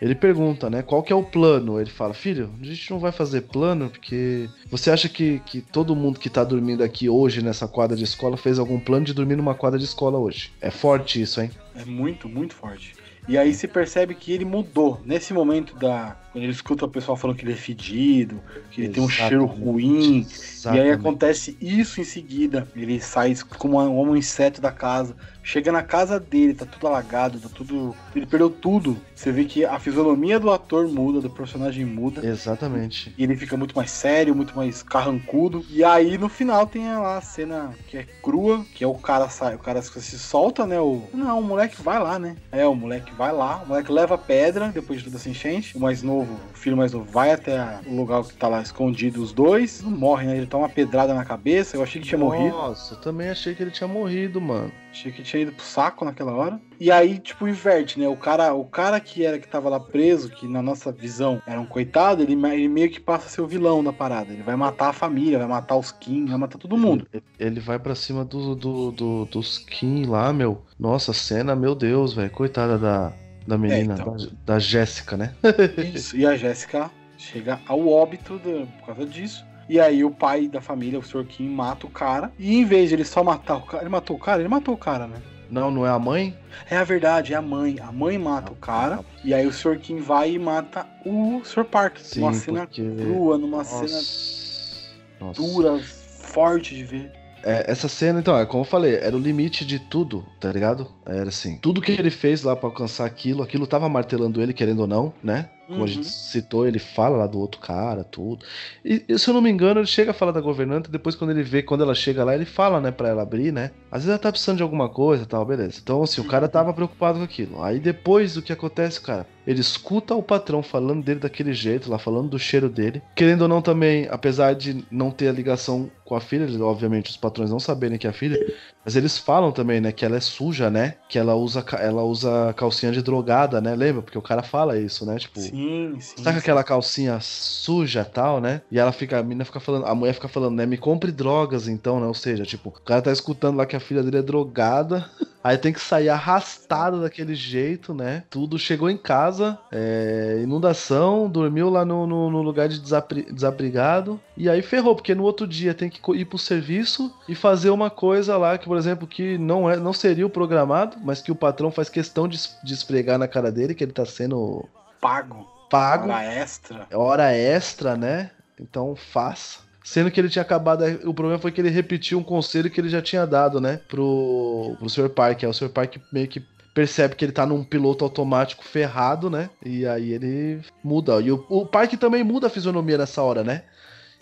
Ele pergunta, né? Qual que é o plano? Ele fala, filho, a gente não vai fazer plano porque você acha que, que todo mundo que tá dormindo aqui hoje nessa quadra de escola fez algum plano de dormir numa quadra de escola hoje? É forte isso, hein? É muito, muito forte. E aí se percebe que ele mudou. Nesse momento da. Quando ele escuta o pessoal falando que ele é fedido, que ele Exatamente. tem um cheiro ruim. Exatamente. E aí acontece isso em seguida. Ele sai como um inseto da casa chega na casa dele, tá tudo alagado, tá tudo. Ele perdeu tudo. Você vê que a fisionomia do ator muda, do personagem muda. Exatamente. E ele fica muito mais sério, muito mais carrancudo. E aí no final tem lá a cena que é crua, que é o cara sai, o cara se solta, né? O... Não, o moleque vai lá, né? É, o moleque vai lá, o moleque leva a pedra depois de toda essa enchente. O mais novo, o filho mais novo, vai até o lugar que tá lá escondido os dois. Não morre, né? Ele toma uma pedrada na cabeça. Eu achei que tinha Nossa, morrido. Nossa, eu também achei que ele tinha morrido, mano. Achei que tinha ido pro saco naquela hora. E aí, tipo, inverte, né? O cara, o cara que era que tava lá preso, que na nossa visão era um coitado, ele, ele meio que passa a ser o vilão da parada. Ele vai matar a família, vai matar os Kim, vai matar todo mundo. Ele, ele vai para cima do, do, do, dos Kim lá, meu. Nossa, cena, meu Deus, velho. Coitada da, da menina, é, então. da, da Jéssica, né? <laughs> Isso, e a Jéssica chega ao óbito do, por causa disso. E aí o pai da família, o Sr. Kim, mata o cara. E em vez de ele só matar o cara. Ele matou o cara? Ele matou o cara, né? Não, não é a mãe? É a verdade, é a mãe. A mãe mata o cara. E aí o Sr. Kim vai e mata o Sr. Park. Sim, numa cena porque... crua, numa Nossa. cena Nossa. dura, forte de ver. É, essa cena, então, é como eu falei, era o limite de tudo, tá ligado? Era assim, tudo que ele fez lá para alcançar aquilo, aquilo tava martelando ele, querendo ou não, né? Como uhum. a gente uhum. citou, ele fala lá do outro cara, tudo. E, se eu não me engano, ele chega a falar da governanta, depois quando ele vê, quando ela chega lá, ele fala, né, pra ela abrir, né? Às vezes ela tá precisando de alguma coisa tal, beleza. Então, assim, o cara tava preocupado com aquilo. Aí depois o que acontece, cara? Ele escuta o patrão falando dele daquele jeito, lá falando do cheiro dele. Querendo ou não também, apesar de não ter a ligação com a filha, obviamente os patrões não saberem que é a filha, mas eles falam também, né, que ela é suja, né? Que ela usa, ela usa calcinha de drogada, né? Lembra? Porque o cara fala isso, né? Tipo, sim, sim. Tá com aquela calcinha suja tal, né? E ela fica, a menina fica falando, a mulher fica falando, né? Me compre drogas então, né? Ou seja, tipo, o cara tá escutando lá que a filha dele é drogada. <laughs> Aí tem que sair arrastado daquele jeito, né? Tudo chegou em casa, é, inundação, dormiu lá no, no, no lugar de desabrigado. E aí ferrou, porque no outro dia tem que ir pro serviço e fazer uma coisa lá que, por exemplo, que não, é, não seria o programado, mas que o patrão faz questão de, de esfregar na cara dele, que ele tá sendo. Pago. Pago. Hora extra. Hora extra, né? Então faça. Sendo que ele tinha acabado. O problema foi que ele repetiu um conselho que ele já tinha dado, né? Pro, pro Sr. Park. Aí o Sr. Park meio que percebe que ele tá num piloto automático ferrado, né? E aí ele muda. E o, o Park também muda a fisionomia nessa hora, né?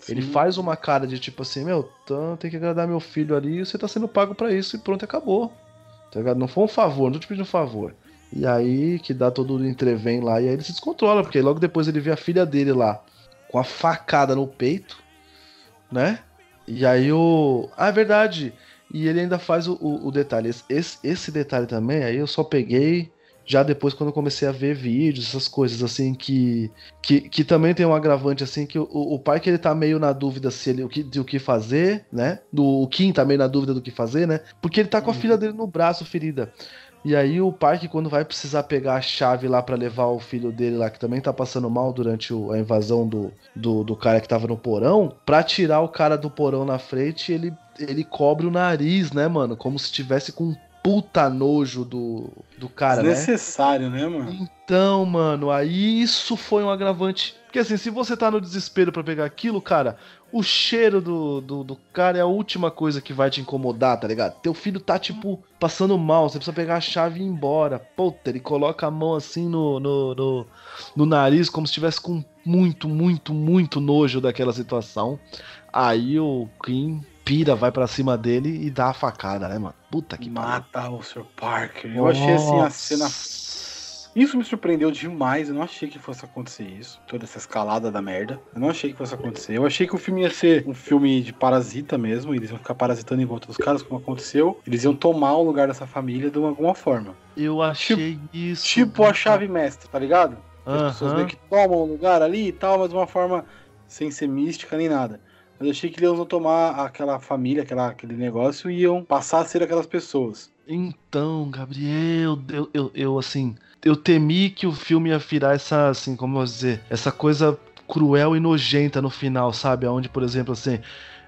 Sim. Ele faz uma cara de tipo assim, meu, tem que agradar meu filho ali você tá sendo pago para isso e pronto, acabou. Tá ligado? Não foi um favor, não tô te pedindo um favor. E aí que dá todo o entrevém lá e aí ele se descontrola, porque logo depois ele vê a filha dele lá com a facada no peito né? E aí o. Ah, é verdade. E ele ainda faz o, o, o detalhe. Esse, esse detalhe também, aí eu só peguei já depois quando eu comecei a ver vídeos, essas coisas assim que que, que também tem um agravante assim que o, o pai que ele tá meio na dúvida se ele o que de o que fazer, né? Do o Kim tá meio na dúvida do que fazer, né? Porque ele tá com a uhum. filha dele no braço ferida. E aí o pai que quando vai precisar pegar a chave lá para levar o filho dele lá, que também tá passando mal durante o, a invasão do, do, do, cara que tava no porão, pra tirar o cara do porão na frente, ele, ele cobre o nariz, né, mano? Como se tivesse com um puta nojo do, do cara, Desnecessário, né? né, mano? Então, mano, aí isso foi um agravante. Porque assim, se você tá no desespero para pegar aquilo, cara, o cheiro do, do, do, cara é a última coisa que vai te incomodar, tá ligado? Teu filho tá, tipo, passando mal, você precisa pegar a chave e ir embora. Puta, ele coloca a mão assim no, no, no, no nariz, como se estivesse com muito, muito, muito nojo daquela situação. Aí o Kim pira, vai para cima dele e dá a facada, né, mano? Puta que Mata o Sr. Parker. Eu Nossa. achei assim a cena isso me surpreendeu demais. Eu não achei que fosse acontecer isso. Toda essa escalada da merda. Eu não achei que fosse acontecer. Eu achei que o filme ia ser um filme de parasita mesmo. Eles iam ficar parasitando em volta dos caras, como aconteceu. Eles iam tomar o lugar dessa família de alguma forma. Eu achei tipo, isso. Tipo a chave mestre, tá ligado? As pessoas meio que tomam o lugar ali e tal, mas de uma forma sem ser mística nem nada. Mas eu achei que eles iam tomar aquela família, aquela, aquele negócio e iam passar a ser aquelas pessoas. Então, Gabriel, eu, eu, eu assim, eu temi que o filme ia virar essa, assim, como eu vou dizer, essa coisa cruel e nojenta no final, sabe? Onde, por exemplo, assim,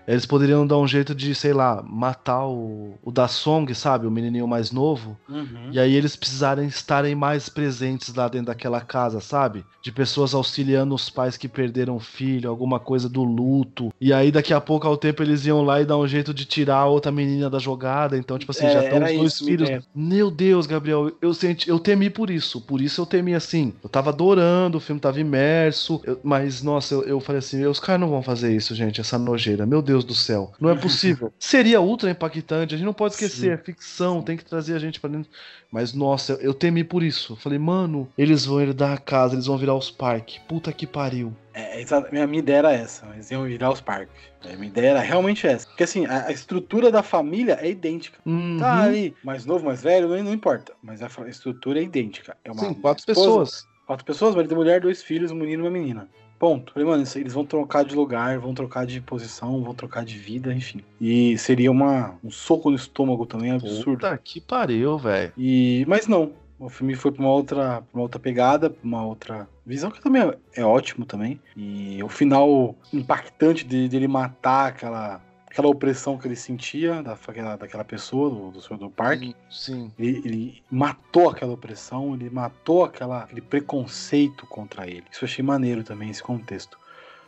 eles poderiam dar um jeito de, sei lá, matar o, o da Song, sabe? O menininho mais novo. Uhum. E aí eles precisarem estarem mais presentes lá dentro daquela casa, sabe? De pessoas auxiliando os pais que perderam filho, alguma coisa do luto. E aí daqui a pouco, ao tempo, eles iam lá e dar um jeito de tirar a outra menina da jogada. Então, tipo assim, é, já estão os dois filhos. Meu Deus, Gabriel, eu senti, eu temi por isso. Por isso eu temi assim. Eu tava adorando, o filme tava imerso. Eu, mas, nossa, eu, eu falei assim, os caras não vão fazer isso, gente, essa nojeira. Meu Deus Deus do céu. Não é possível. <laughs> Seria ultra impactante, a gente não pode esquecer, Sim. é ficção, tem que trazer a gente para dentro. Mas nossa, eu, eu temi por isso. falei, mano, eles vão herdar a casa, eles vão virar os parques. Puta que pariu. É, a minha ideia era essa, eles iam virar os parques. A minha ideia era realmente essa. Porque assim, a, a estrutura da família é idêntica. Uhum. Tá ali, mais novo, mais velho, não, não importa. Mas a, a, estrutura é idêntica. É uma, Sim, quatro esposa, pessoas. Quatro pessoas, marido e mulher, dois filhos, um menino e uma menina. Ponto. Falei, mano, eles vão trocar de lugar, vão trocar de posição, vão trocar de vida, enfim. E seria uma, um soco no estômago também absurdo. Puta que pariu, velho. E Mas não. O filme foi pra uma outra, pra uma outra pegada, pra uma outra visão, que também é, é ótimo também. E o final impactante de, de ele matar aquela aquela opressão que ele sentia daquela, daquela pessoa, do, do senhor do parque. Sim. Ele, ele, matou aquela opressão, ele matou aquela, aquele preconceito contra ele. Isso eu achei maneiro também, esse contexto.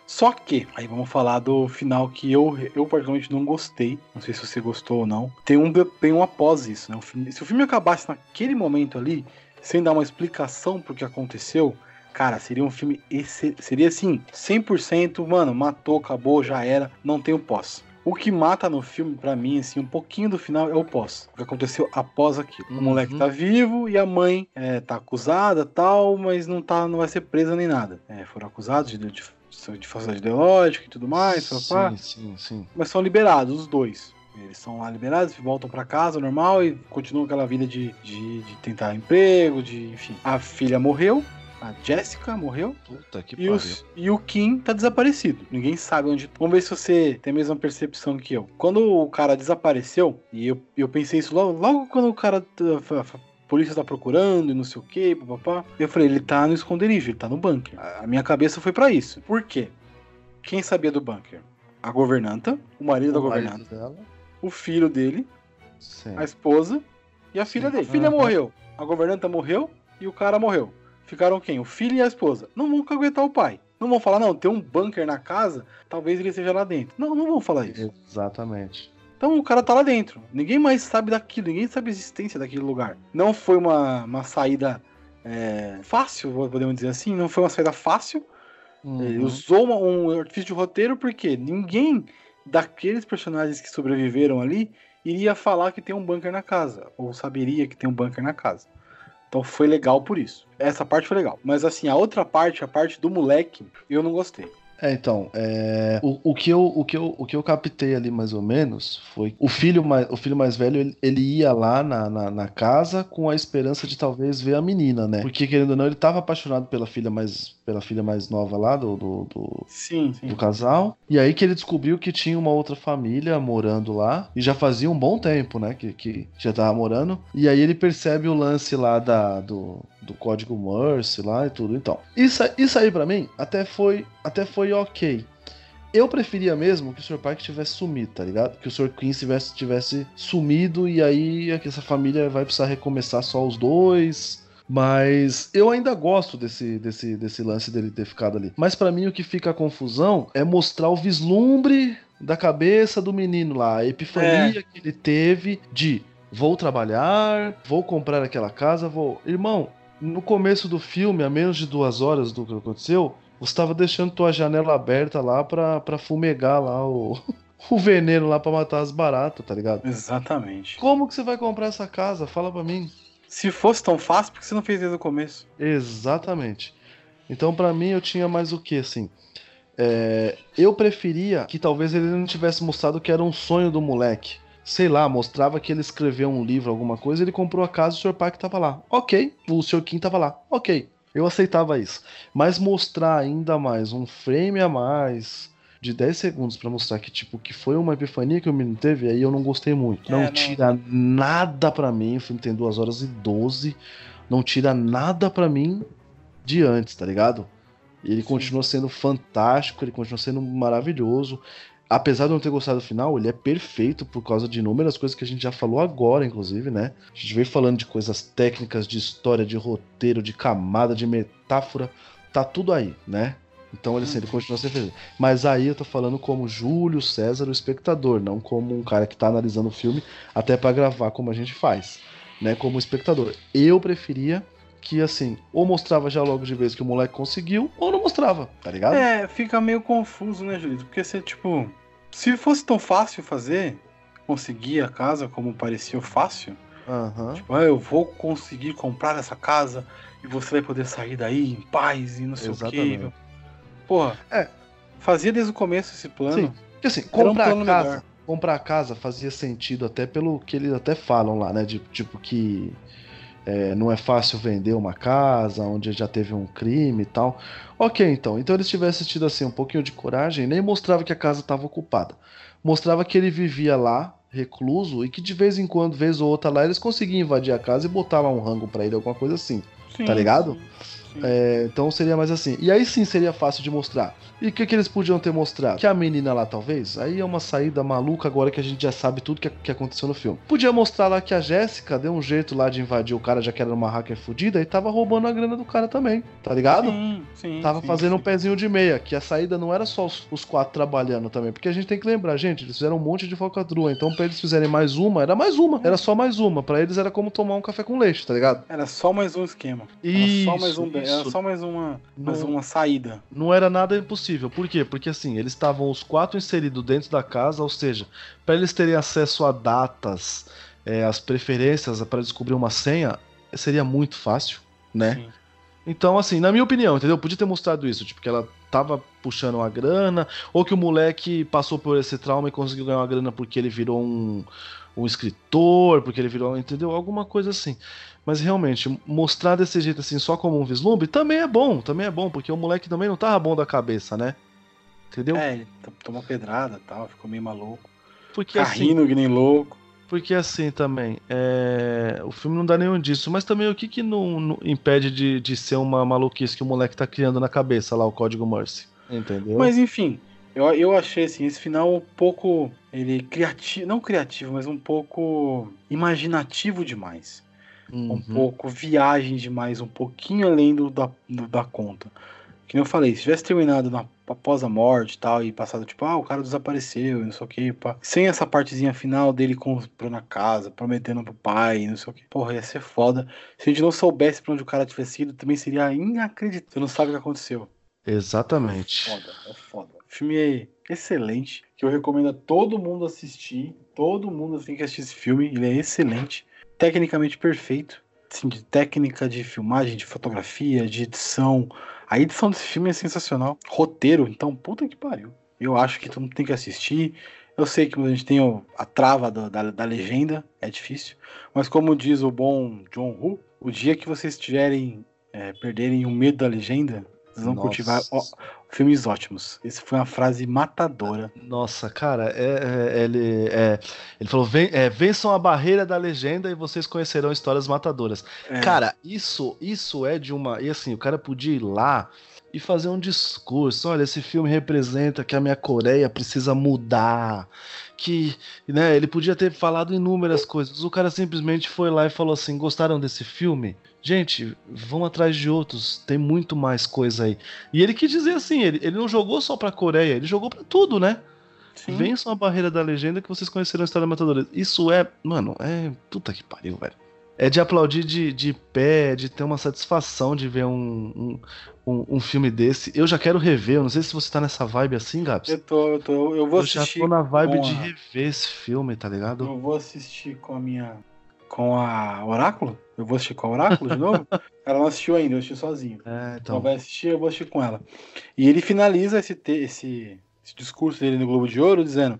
Só que, aí vamos falar do final que eu, eu particularmente não gostei. Não sei se você gostou ou não. Tem um, tem um após isso, né? O filme, se o filme acabasse naquele momento ali, sem dar uma explicação pro que aconteceu, cara, seria um filme. Esse, seria assim, 100%, mano, matou, acabou, já era, não tem o pós. O que mata no filme, para mim, assim, um pouquinho do final é o pós. O que aconteceu após aquilo. Uhum. O moleque tá vivo e a mãe é, tá acusada tal, mas não, tá, não vai ser presa nem nada. É, foram acusados de, de, de falsidade ideológica e tudo mais. Sim, papá. sim, sim. Mas são liberados, os dois. Eles são lá liberados, voltam para casa normal e continuam aquela vida de, de, de tentar emprego, de enfim. A filha morreu, A Jessica morreu. Puta que E o, pariu. e o Kim tá desaparecido. Ninguém sabe onde. Vamos ver se você tem a mesma percepção que eu. Quando o cara desapareceu, e eu, eu pensei isso logo, logo quando o cara. polícia tá procurando e não sei o que, papapá. Eu falei, ele tá no esconderijo, ele tá no bunker. A a minha cabeça foi pra isso. Por quê? Quem sabia do bunker? A governanta, o marido da O marido governanta, dela. o filho dele, Sim. a esposa e a filha Sim. dele. A filha morreu, a governanta morreu e o cara morreu. Ficaram quem? O filho e a esposa. Não vão caguetar o pai. Não vão falar, não, tem um bunker na casa, talvez ele esteja lá dentro. Não, não vão falar isso. Exatamente. Então o cara tá lá dentro. Ninguém mais sabe daquilo, ninguém sabe a existência daquele lugar. Não foi uma, uma saída é, fácil, podemos dizer assim. Não foi uma saída fácil. Ele Uhum. usou uma- um artifício de roteiro porque ninguém daqueles personagens que sobreviveram ali iria falar que tem um bunker na casa, ou saberia que tem um bunker na casa. Então foi legal por isso. Essa parte foi legal. Mas assim, a outra parte, a parte do moleque, eu não gostei. É, então, é, o, o, que eu, o, que eu, o que eu captei ali mais ou menos foi o filho mais, o filho mais velho, ele, ele ia lá na, na, na casa com a esperança de talvez ver a menina, né? Porque, querendo ou não, ele tava apaixonado pela filha mais, pela filha mais nova lá do, do, do, Sim, sim. do casal. E aí que ele descobriu que tinha uma outra família morando lá. E já fazia um bom tempo, né? Que, que já tava morando. E aí ele percebe o lance lá da, do, do código Morse lá e tudo. Então, isso, isso aí pra mim até foi, até foi ok. Eu preferia mesmo que o Sr. Park tivesse sumido, tá ligado? Que o Sr. Queen tivesse, tivesse sumido e aí essa família vai precisar recomeçar só os dois. Mas eu ainda gosto desse, desse, desse lance dele ter ficado ali. Mas pra mim o que fica a confusão é mostrar o vislumbre da cabeça do menino lá, a epifania que ele teve de vou trabalhar, vou comprar aquela casa, vou. Irmão, no começo do filme, a menos de duas horas do que aconteceu, você estava deixando tua janela aberta lá pra, pra fumegar lá o, <laughs> o veneno lá pra matar as baratas, tá ligado? Exatamente. Como que você vai comprar essa casa? Fala pra mim. Se fosse tão fácil, por que você não fez desde o começo? Exatamente. Então, pra mim, eu tinha mais o que, assim. É, eu preferia que talvez ele não tivesse mostrado que era um sonho do moleque. Sei lá, mostrava que ele escreveu um livro, alguma coisa, ele comprou a casa e o Sr. Park tava lá. Ok. O Sr. Kim tava lá. Ok. Eu aceitava isso. Mas mostrar ainda mais um frame a mais de 10 segundos pra mostrar que, tipo, que foi uma epifania que o menino teve, aí eu não gostei muito. É, não não. tira nada pra mim. O filme tem 2 horas e 12. Não tira nada pra mim de antes, tá ligado? Ele Sim. continua sendo fantástico, ele continua sendo maravilhoso. Apesar de eu não ter gostado do final, ele é perfeito por causa de inúmeras coisas que a gente já falou agora, inclusive, né? A gente veio falando de coisas técnicas, de história, de roteiro, de camada, de metáfora. Tá tudo aí, né? Então ele, assim, ele continua sendo perfeito. Mas aí eu tô falando como Júlio César, o espectador, não como um cara que tá analisando o filme até pra gravar como a gente faz, né? Como espectador. Eu preferia que, assim, ou mostrava já logo de vez que o moleque conseguiu, ou não mostrava, tá ligado? É, fica meio confuso, né, Julito? Porque você, tipo, se fosse tão fácil fazer, conseguir a casa como parecia fácil, Aham. tipo, ah, eu vou conseguir comprar essa casa e você vai poder sair daí em paz e não sei o Exatamente. quê. Porra, É. fazia desde o começo esse plano. Sim. Porque assim, um comprar plano a casa, melhor. comprar a casa fazia sentido até pelo que eles até falam lá, né? De, tipo que é, não é fácil vender uma casa onde já teve um crime e tal. Ok, então. Então eles tivessem tido assim um pouquinho de coragem, nem mostrava que a casa estava ocupada. Mostrava que ele vivia lá, recluso, e que de vez em quando, vez ou outra lá, eles conseguiam invadir a casa e botar lá um rango pra ele, alguma coisa assim. Sim, Tá ligado? sim. É, então seria mais assim. E aí sim seria fácil de mostrar. E o que, que eles podiam ter mostrado? Que a menina lá, talvez, aí é uma saída maluca agora que a gente já sabe tudo que, que aconteceu no filme. Podia mostrar lá que a Jéssica deu um jeito lá de invadir o cara, já que era uma hacker fodida, e tava roubando a grana do cara também, tá ligado? Sim, sim, Tava sim, fazendo um sim. pezinho de meia, que a saída não era só os, os quatro trabalhando também, porque a gente tem que lembrar, gente, eles fizeram um monte de falcatrua, então pra eles fizerem mais uma, era mais uma, era só mais uma, Pra eles era como tomar um café com leite, tá ligado? Era só mais um esquema. Isso, era só mais um, era isso. só mais uma, mais Não- uma saída. não era nada impossível. Por quê? Porque assim, eles estavam os quatro inseridos dentro da casa, ou seja, para eles terem acesso a datas, é, as preferências para descobrir uma senha, seria muito fácil, né? Sim. Então, assim, na minha opinião, entendeu? Podia ter mostrado isso, tipo, que ela tava puxando uma grana, ou que o moleque passou por esse trauma e conseguiu ganhar uma grana porque ele virou um, um escritor, porque ele virou, entendeu? Alguma coisa assim. Mas realmente, mostrar desse jeito assim, só como um vislumbre, também é bom, também é bom, porque o moleque também não tava bom da cabeça, né? Entendeu? É, ele tomou pedrada e tal, ficou meio maluco. Porque assim, Carrindo que nem louco. porque assim também, é, o filme não dá nenhum disso, mas também o que que não, não impede de, de ser uma maluquice que o moleque tá criando na cabeça lá, o código Morse? Entendeu? Mas enfim, eu, eu achei assim, esse final um pouco. Ele criativo. Não criativo, mas um pouco imaginativo demais. Um Uhum. pouco viagem demais, um pouquinho além do, da, do- da conta. Que nem eu falei, se tivesse terminado na, após a morte e tal, e passado tipo, ah, o cara desapareceu, e não sei o que, pá. Sem essa partezinha final dele comprando a casa, prometendo pro pai, não sei o que. Porra, ia ser foda. Se a gente não soubesse pra onde o cara tivesse ido, também seria inacreditável. Você não sabe o que aconteceu. Exatamente. Foda, é foda. Filme é excelente, que eu recomendo a todo mundo assistir. Todo mundo tem que assistir esse filme, ele é excelente. Tecnicamente perfeito. Assim, de técnica de filmagem, de fotografia, de edição. A edição desse filme é sensacional. Roteiro, então, puta que pariu. Eu acho que todo mundo tem que assistir. Eu sei que a gente tem a trava do- da, da legenda, é difícil. Mas como diz o bom John Woo, o dia que vocês tiverem, é, perderem o medo da legenda, vocês vão Nossa. cultivar ó, filmes ótimos. Essa foi uma frase matadora. Nossa, cara, é, é- ele, é, ele falou: "Ven- é, vençam a barreira da legenda e vocês conhecerão histórias matadoras. É, Cara, isso, isso é de uma. E assim, o cara podia ir lá e fazer um discurso. Olha, esse filme representa que a minha Coreia precisa mudar. Que, né, ele podia ter falado inúmeras coisas. O cara simplesmente foi lá e falou assim: gostaram desse filme? Gente, vão atrás de outros, tem muito mais coisa aí. E ele quis dizer assim: ele, ele não jogou só pra Coreia, ele jogou pra tudo, né? sim. Vençam a barreira da legenda que vocês conheceram a história matadora. Isso é, mano, é. Puta que pariu, velho. É de aplaudir de, de pé, de ter uma satisfação de ver um, um, um, um filme desse. Eu já quero rever, eu não sei se você tá nessa vibe assim, Gabs. Eu tô, eu tô, eu vou Eu já assistir. tô na vibe de a- rever esse filme, tá ligado? Eu vou assistir com a minha. Com a Oráculo? Eu vou assistir com a Oráculo de novo? <laughs> ela não assistiu ainda, eu assisti sozinho. É, Ela então. vai assistir, eu vou assistir com ela. E ele finaliza esse, te- esse, esse discurso dele no Globo de Ouro dizendo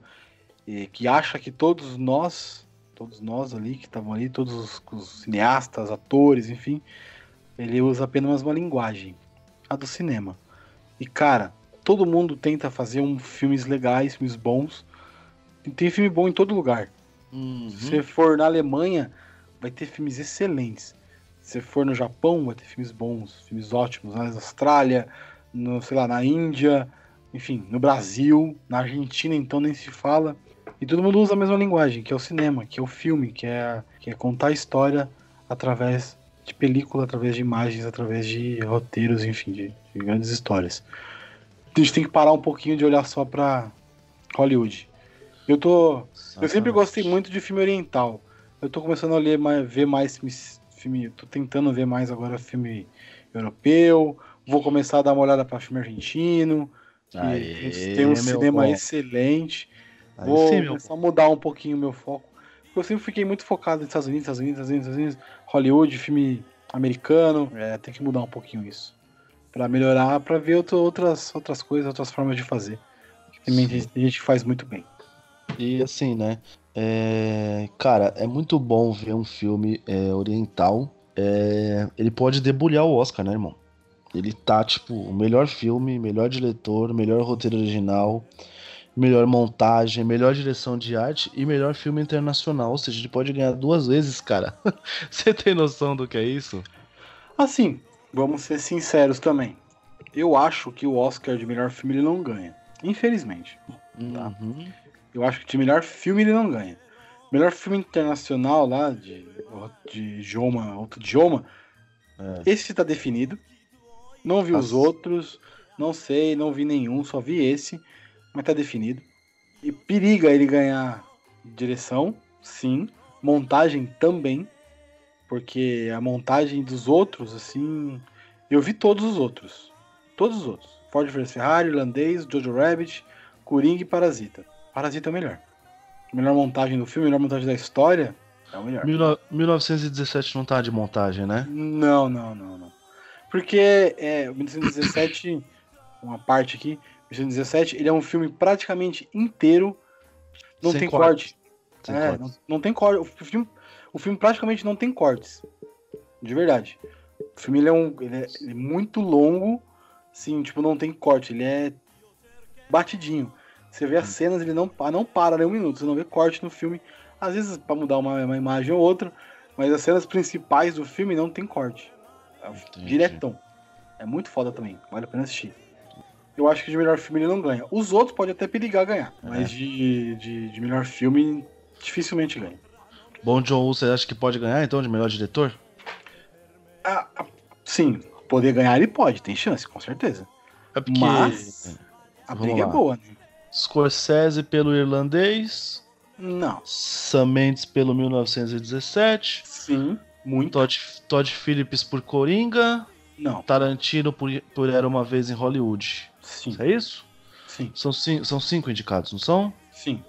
que acha que todos nós, todos nós ali que estavam ali, todos os, os cineastas, atores, enfim, ele usa apenas uma linguagem, a do cinema. E cara, todo mundo tenta fazer um, filmes legais, filmes bons. E tem filme bom em todo lugar. Uhum. Se você for na Alemanha, vai ter filmes excelentes. Se você for no Japão, vai ter filmes bons, filmes ótimos. Na Austrália, no, sei lá, na Índia, enfim, no Brasil, na Argentina, então nem se fala. E todo mundo usa a mesma linguagem, que é o cinema, que é o filme, que é, que é contar a história através de película, através de imagens, através de roteiros, enfim, de, de grandes histórias. A gente tem que parar um pouquinho de olhar só pra Hollywood. Eu tô. Eu sempre gostei muito de filme oriental. Eu tô começando a ler mais, ver mais filmes, filme, tô tentando ver mais agora filme europeu. Vou começar a dar uma olhada para filme argentino. Aê, tem um cinema bom. excelente. Aí Vou sim, começar a mudar um pouquinho o meu foco. Eu sempre fiquei muito focado nos Estados Unidos, Estados Unidos, Estados Unidos, Estados Unidos, Hollywood, filme americano. É, tem que mudar um pouquinho isso. Pra melhorar, pra ver outro- outras, outras coisas, outras formas de fazer. Que também tem gente que faz muito bem. E assim, né? é, Cara, é muito bom ver um filme é, oriental. É, Ele pode debulhar o Oscar, né, irmão? Ele tá, tipo, o melhor filme, melhor diretor, melhor roteiro original, melhor montagem, melhor direção de arte e melhor filme internacional. Ou seja, ele pode ganhar duas vezes, cara. <laughs> Você tem noção do que é isso? Assim, vamos ser sinceros também. Eu acho que o Oscar de melhor filme ele não ganha. Infelizmente. Tá. Uhum. Eu acho que de melhor filme ele não ganha. Melhor filme internacional lá, de, de idioma, outro idioma, É. esse tá definido. Não vi os outros, não sei, não vi nenhum, só vi esse, mas tá definido. E periga ele ganhar direção, sim. Montagem também, porque a montagem dos outros, assim, eu vi todos os outros. Todos os outros. Ford vs Ferrari, Irlandês, Jojo Rabbit, Coringa e Parasita. Parasita é o melhor. Melhor montagem do filme, melhor montagem da história, é o melhor. Mil no- 1917 não tá de montagem, né? Não, não, não, não. Porque é, o 1917, uma parte aqui, 1917, ele é um filme praticamente inteiro. Não Sem tem corte. corte. É, não, não tem corte. O filme, o filme praticamente não tem cortes. De verdade. O filme ele é, um, ele é, ele é muito longo. Sim, tipo, não tem corte. Ele é batidinho. Você vê as cenas, ele não, não para nem um minuto. Você não vê corte no filme. Às vezes pra mudar uma, uma imagem ou outra. Mas as cenas principais do filme não tem corte. É Entendi. diretão. É muito foda também. Vale a pena assistir. Eu acho que de melhor filme ele não ganha. Os outros podem até perigar ganhar. É. Mas de, de, de melhor filme, dificilmente ganha. Bom John você acha que pode ganhar então de melhor diretor? Ah, ah, sim, poder ganhar ele pode, tem chance, com certeza. É porque Mas a Vamos briga é lá. boa, né? Scorsese pelo Irlandês, Não. Sam Mendes pelo 1917, Sim, muito. Todd, Todd Phillips por Coringa, Não. Tarantino por, por Era Uma Vez em Hollywood. Sim, É isso? sim, São, são cinco indicados, não são? sim.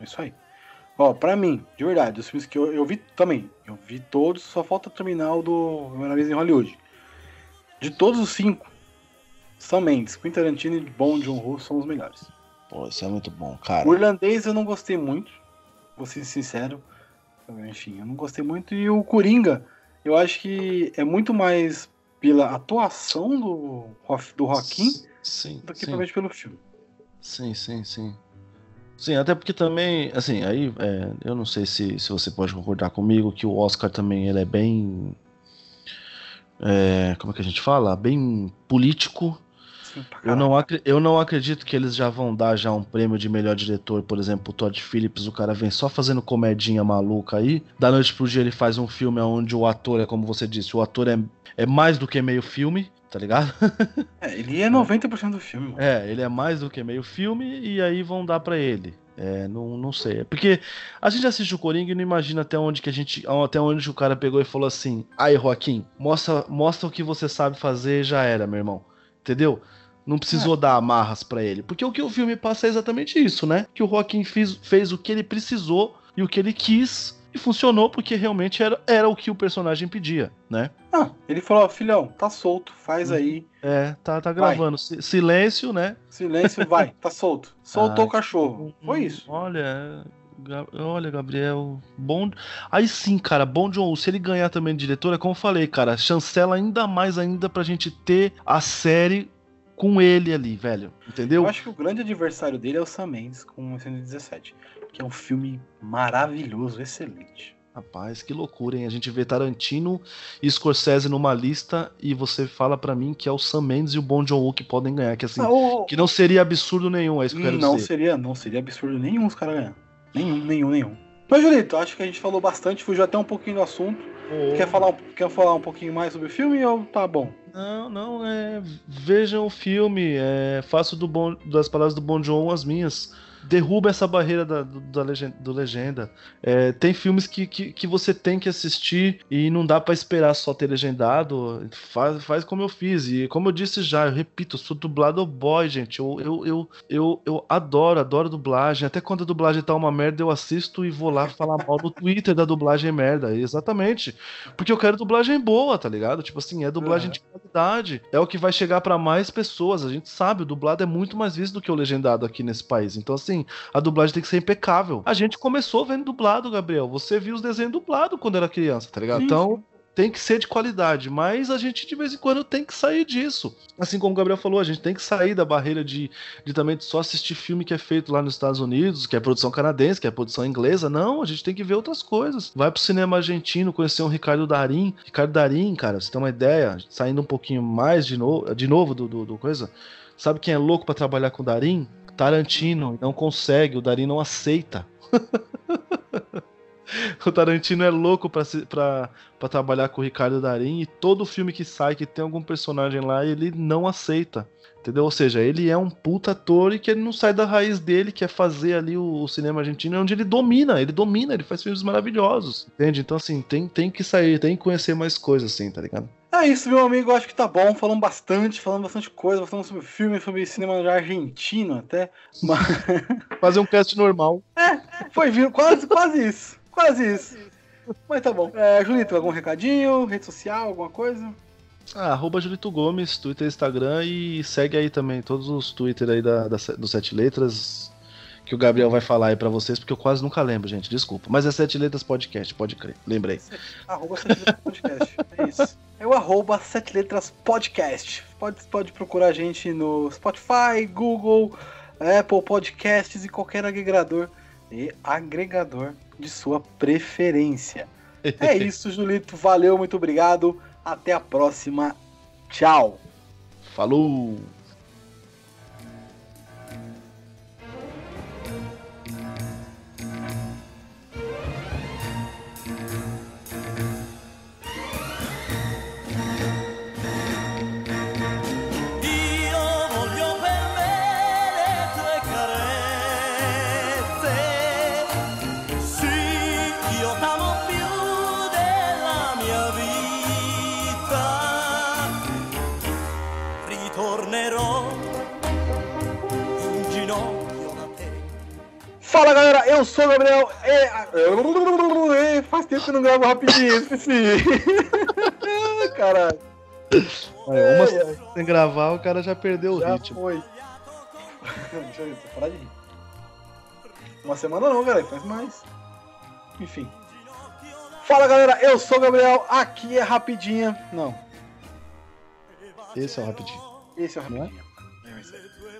É isso aí. Ó, pra mim, de verdade, os filmes que eu, eu vi também. Eu vi todos, só falta terminar o do Primeira Vez em Hollywood. De todos os cinco, Sam Mendes, Quentin Tarantino e Bom John Woo são os melhores. Pô, isso é muito bom, cara. O irlandês eu não gostei muito, vou ser sincero. Enfim, eu não gostei muito. E o Coringa, eu acho que é muito mais pela atuação do, do Joaquim Sim, do que sim. provavelmente pelo filme. Sim, sim, sim. Sim, até porque também, assim, aí é, eu não sei se, se você pode concordar comigo que o Oscar também ele é bem. é, como é que a gente fala? Bem político. Sim, Eu não, eu não acredito que eles já vão dar já um prêmio de melhor diretor, por exemplo, o Todd Phillips, o cara vem só fazendo comedinha maluca aí. Da noite pro dia ele faz um filme onde o ator é, como você disse, o ator é, é mais do que meio filme, tá ligado? É, ele é 90% do filme. mano. É, ele é mais do que meio filme e aí vão dar pra ele. É, não, não sei. É porque a gente assiste o Coringa e não imagina até onde que a gente. Até onde o cara pegou e falou assim: Aí, Joaquim, mostra, mostra o que você sabe fazer já era, meu irmão. Entendeu? Não precisou dar amarras pra ele. Porque o que o filme passa é exatamente isso, né? Que o Joaquim fez, fez o que ele precisou e o que ele quis. E funcionou porque realmente era, era o que o personagem pedia, né? Ah, ele falou, filhão, tá solto, faz Uhum. aí. É, tá, tá Vai. gravando. Si- Silêncio, né? Silêncio, vai, tá solto. <laughs> Soltou Ah, o cachorro. Foi isso. Olha, olha, Gabriel, bom. Aí sim, cara, bom John. Se ele ganhar também de diretor, é como eu falei, cara, chancela ainda mais ainda pra gente ter a série com ele ali, velho. Entendeu? Eu acho que o grande adversário dele é o Sam Mendes com o 117. Que é um filme maravilhoso, excelente. Rapaz, que loucura, hein? A gente vê Tarantino e Scorsese numa lista e você fala pra mim que é o Sam Mendes e o Bong Joon-ho que podem ganhar, que assim, Ah, o- que não seria absurdo nenhum, é isso que eu quero não dizer. seria, não seria absurdo nenhum os caras ganhar. Nenhum, nenhum, nenhum. Mas, Julito, acho que a gente falou bastante, fugiu até um pouquinho do assunto. Ô, Quer, falar, um- quer falar um pouquinho mais sobre o filme ou tá bom? Não, não, é. Vejam o filme, é, faço do bom, das palavras do Bon Joon as minhas. Derruba essa barreira da, do, da legenda, do legenda. É, tem filmes que, que, que você tem que assistir e não dá pra esperar só ter legendado. Faz, faz como eu fiz. E como eu disse já, eu repito, eu sou dublado boy, gente. Eu, eu, eu, eu, eu adoro, adoro dublagem. Até quando a dublagem tá uma merda, eu assisto e vou lá falar mal no Twitter da dublagem merda. Exatamente. Porque eu quero dublagem boa, tá ligado? Tipo assim, é dublagem Uhum. de qualidade. É o que vai chegar pra mais pessoas. A gente sabe, o dublado é muito mais visto do que o legendado aqui nesse país. Então, assim, a dublagem tem que ser impecável. A gente começou vendo dublado, Gabriel. Você viu os desenhos dublados quando era criança, tá ligado? Sim, então. Tem que ser de qualidade, mas a gente de vez em quando tem que sair disso. Assim como o Gabriel falou, a gente tem que sair da barreira de, de também só assistir filme que é feito lá nos Estados Unidos, que é produção canadense, que é produção inglesa. Não, a gente tem que ver outras coisas. Vai pro cinema argentino conhecer um Ricardo Darim. Ricardo Darim, cara, você tem uma ideia, saindo um pouquinho mais de, no, de novo do, do, do coisa. Sabe quem é louco pra trabalhar com Darim? Tarantino. Não consegue, o Darim não aceita. <laughs> O Tarantino é louco pra trabalhar com o Ricardo Darim e todo filme que sai que tem algum personagem lá, ele não aceita. Entendeu? Ou seja, ele é um puta ator e que ele não sai da raiz dele, que é fazer ali o, o cinema argentino, onde ele domina, ele domina, ele faz filmes maravilhosos. Entende? Então, assim, tem, tem que sair, tem que conhecer mais coisas, assim, tá ligado? É isso, meu amigo. Acho que tá bom. Falamos bastante, falando bastante coisa, falando sobre filme, sobre cinema argentino até. Mas <laughs> Fazer um cast normal. foi vindo quase, quase isso. Quase isso. Mas tá bom. É, Julito, algum recadinho? Rede social, alguma coisa? Ah, arroba Julito Gomes, Twitter e Instagram, e segue aí também todos os Twitter aí da, da, do Sete Letras, que o Gabriel vai falar aí pra vocês, porque eu quase nunca lembro, gente. Desculpa. Mas é Sete Letras Podcast, pode crer. Lembrei. Arroba Sete Letras Podcast. É isso. É o arroba Sete Letras Podcast. Pode, pode procurar a gente no Spotify, Google, Apple Podcasts e qualquer agregador e agregador de sua preferência. É <laughs> isso, Julito. Valeu, muito obrigado. Até a próxima. Tchau. Falou! Fala galera, eu sou o Gabriel. E... Faz tempo que eu não gravo rapidinho, esqueci. <laughs> Caralho. É, uma sem gravar, o cara já perdeu o já ritmo. Foi. Deixa eu ver, parar de rir. Uma semana não, velho, faz mais. Enfim. Fala galera, eu sou o Gabriel, aqui é Rapidinha. Não, Esse é o rapidinho. esse é o Rapidinha.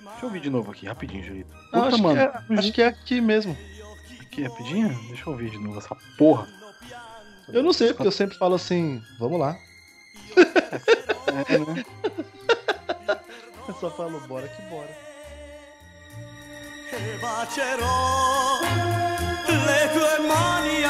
Deixa eu ouvir de novo aqui, rapidinho, Julito. Não, Puta, acho, mano. que é, acho que é aqui mesmo. Aqui, rapidinho? Deixa eu ouvir de novo essa porra. Eu não sei, porque eu sempre falo assim, vamos lá. É, né? <laughs> Eu só falo, bora que bora. bacerò le tue mani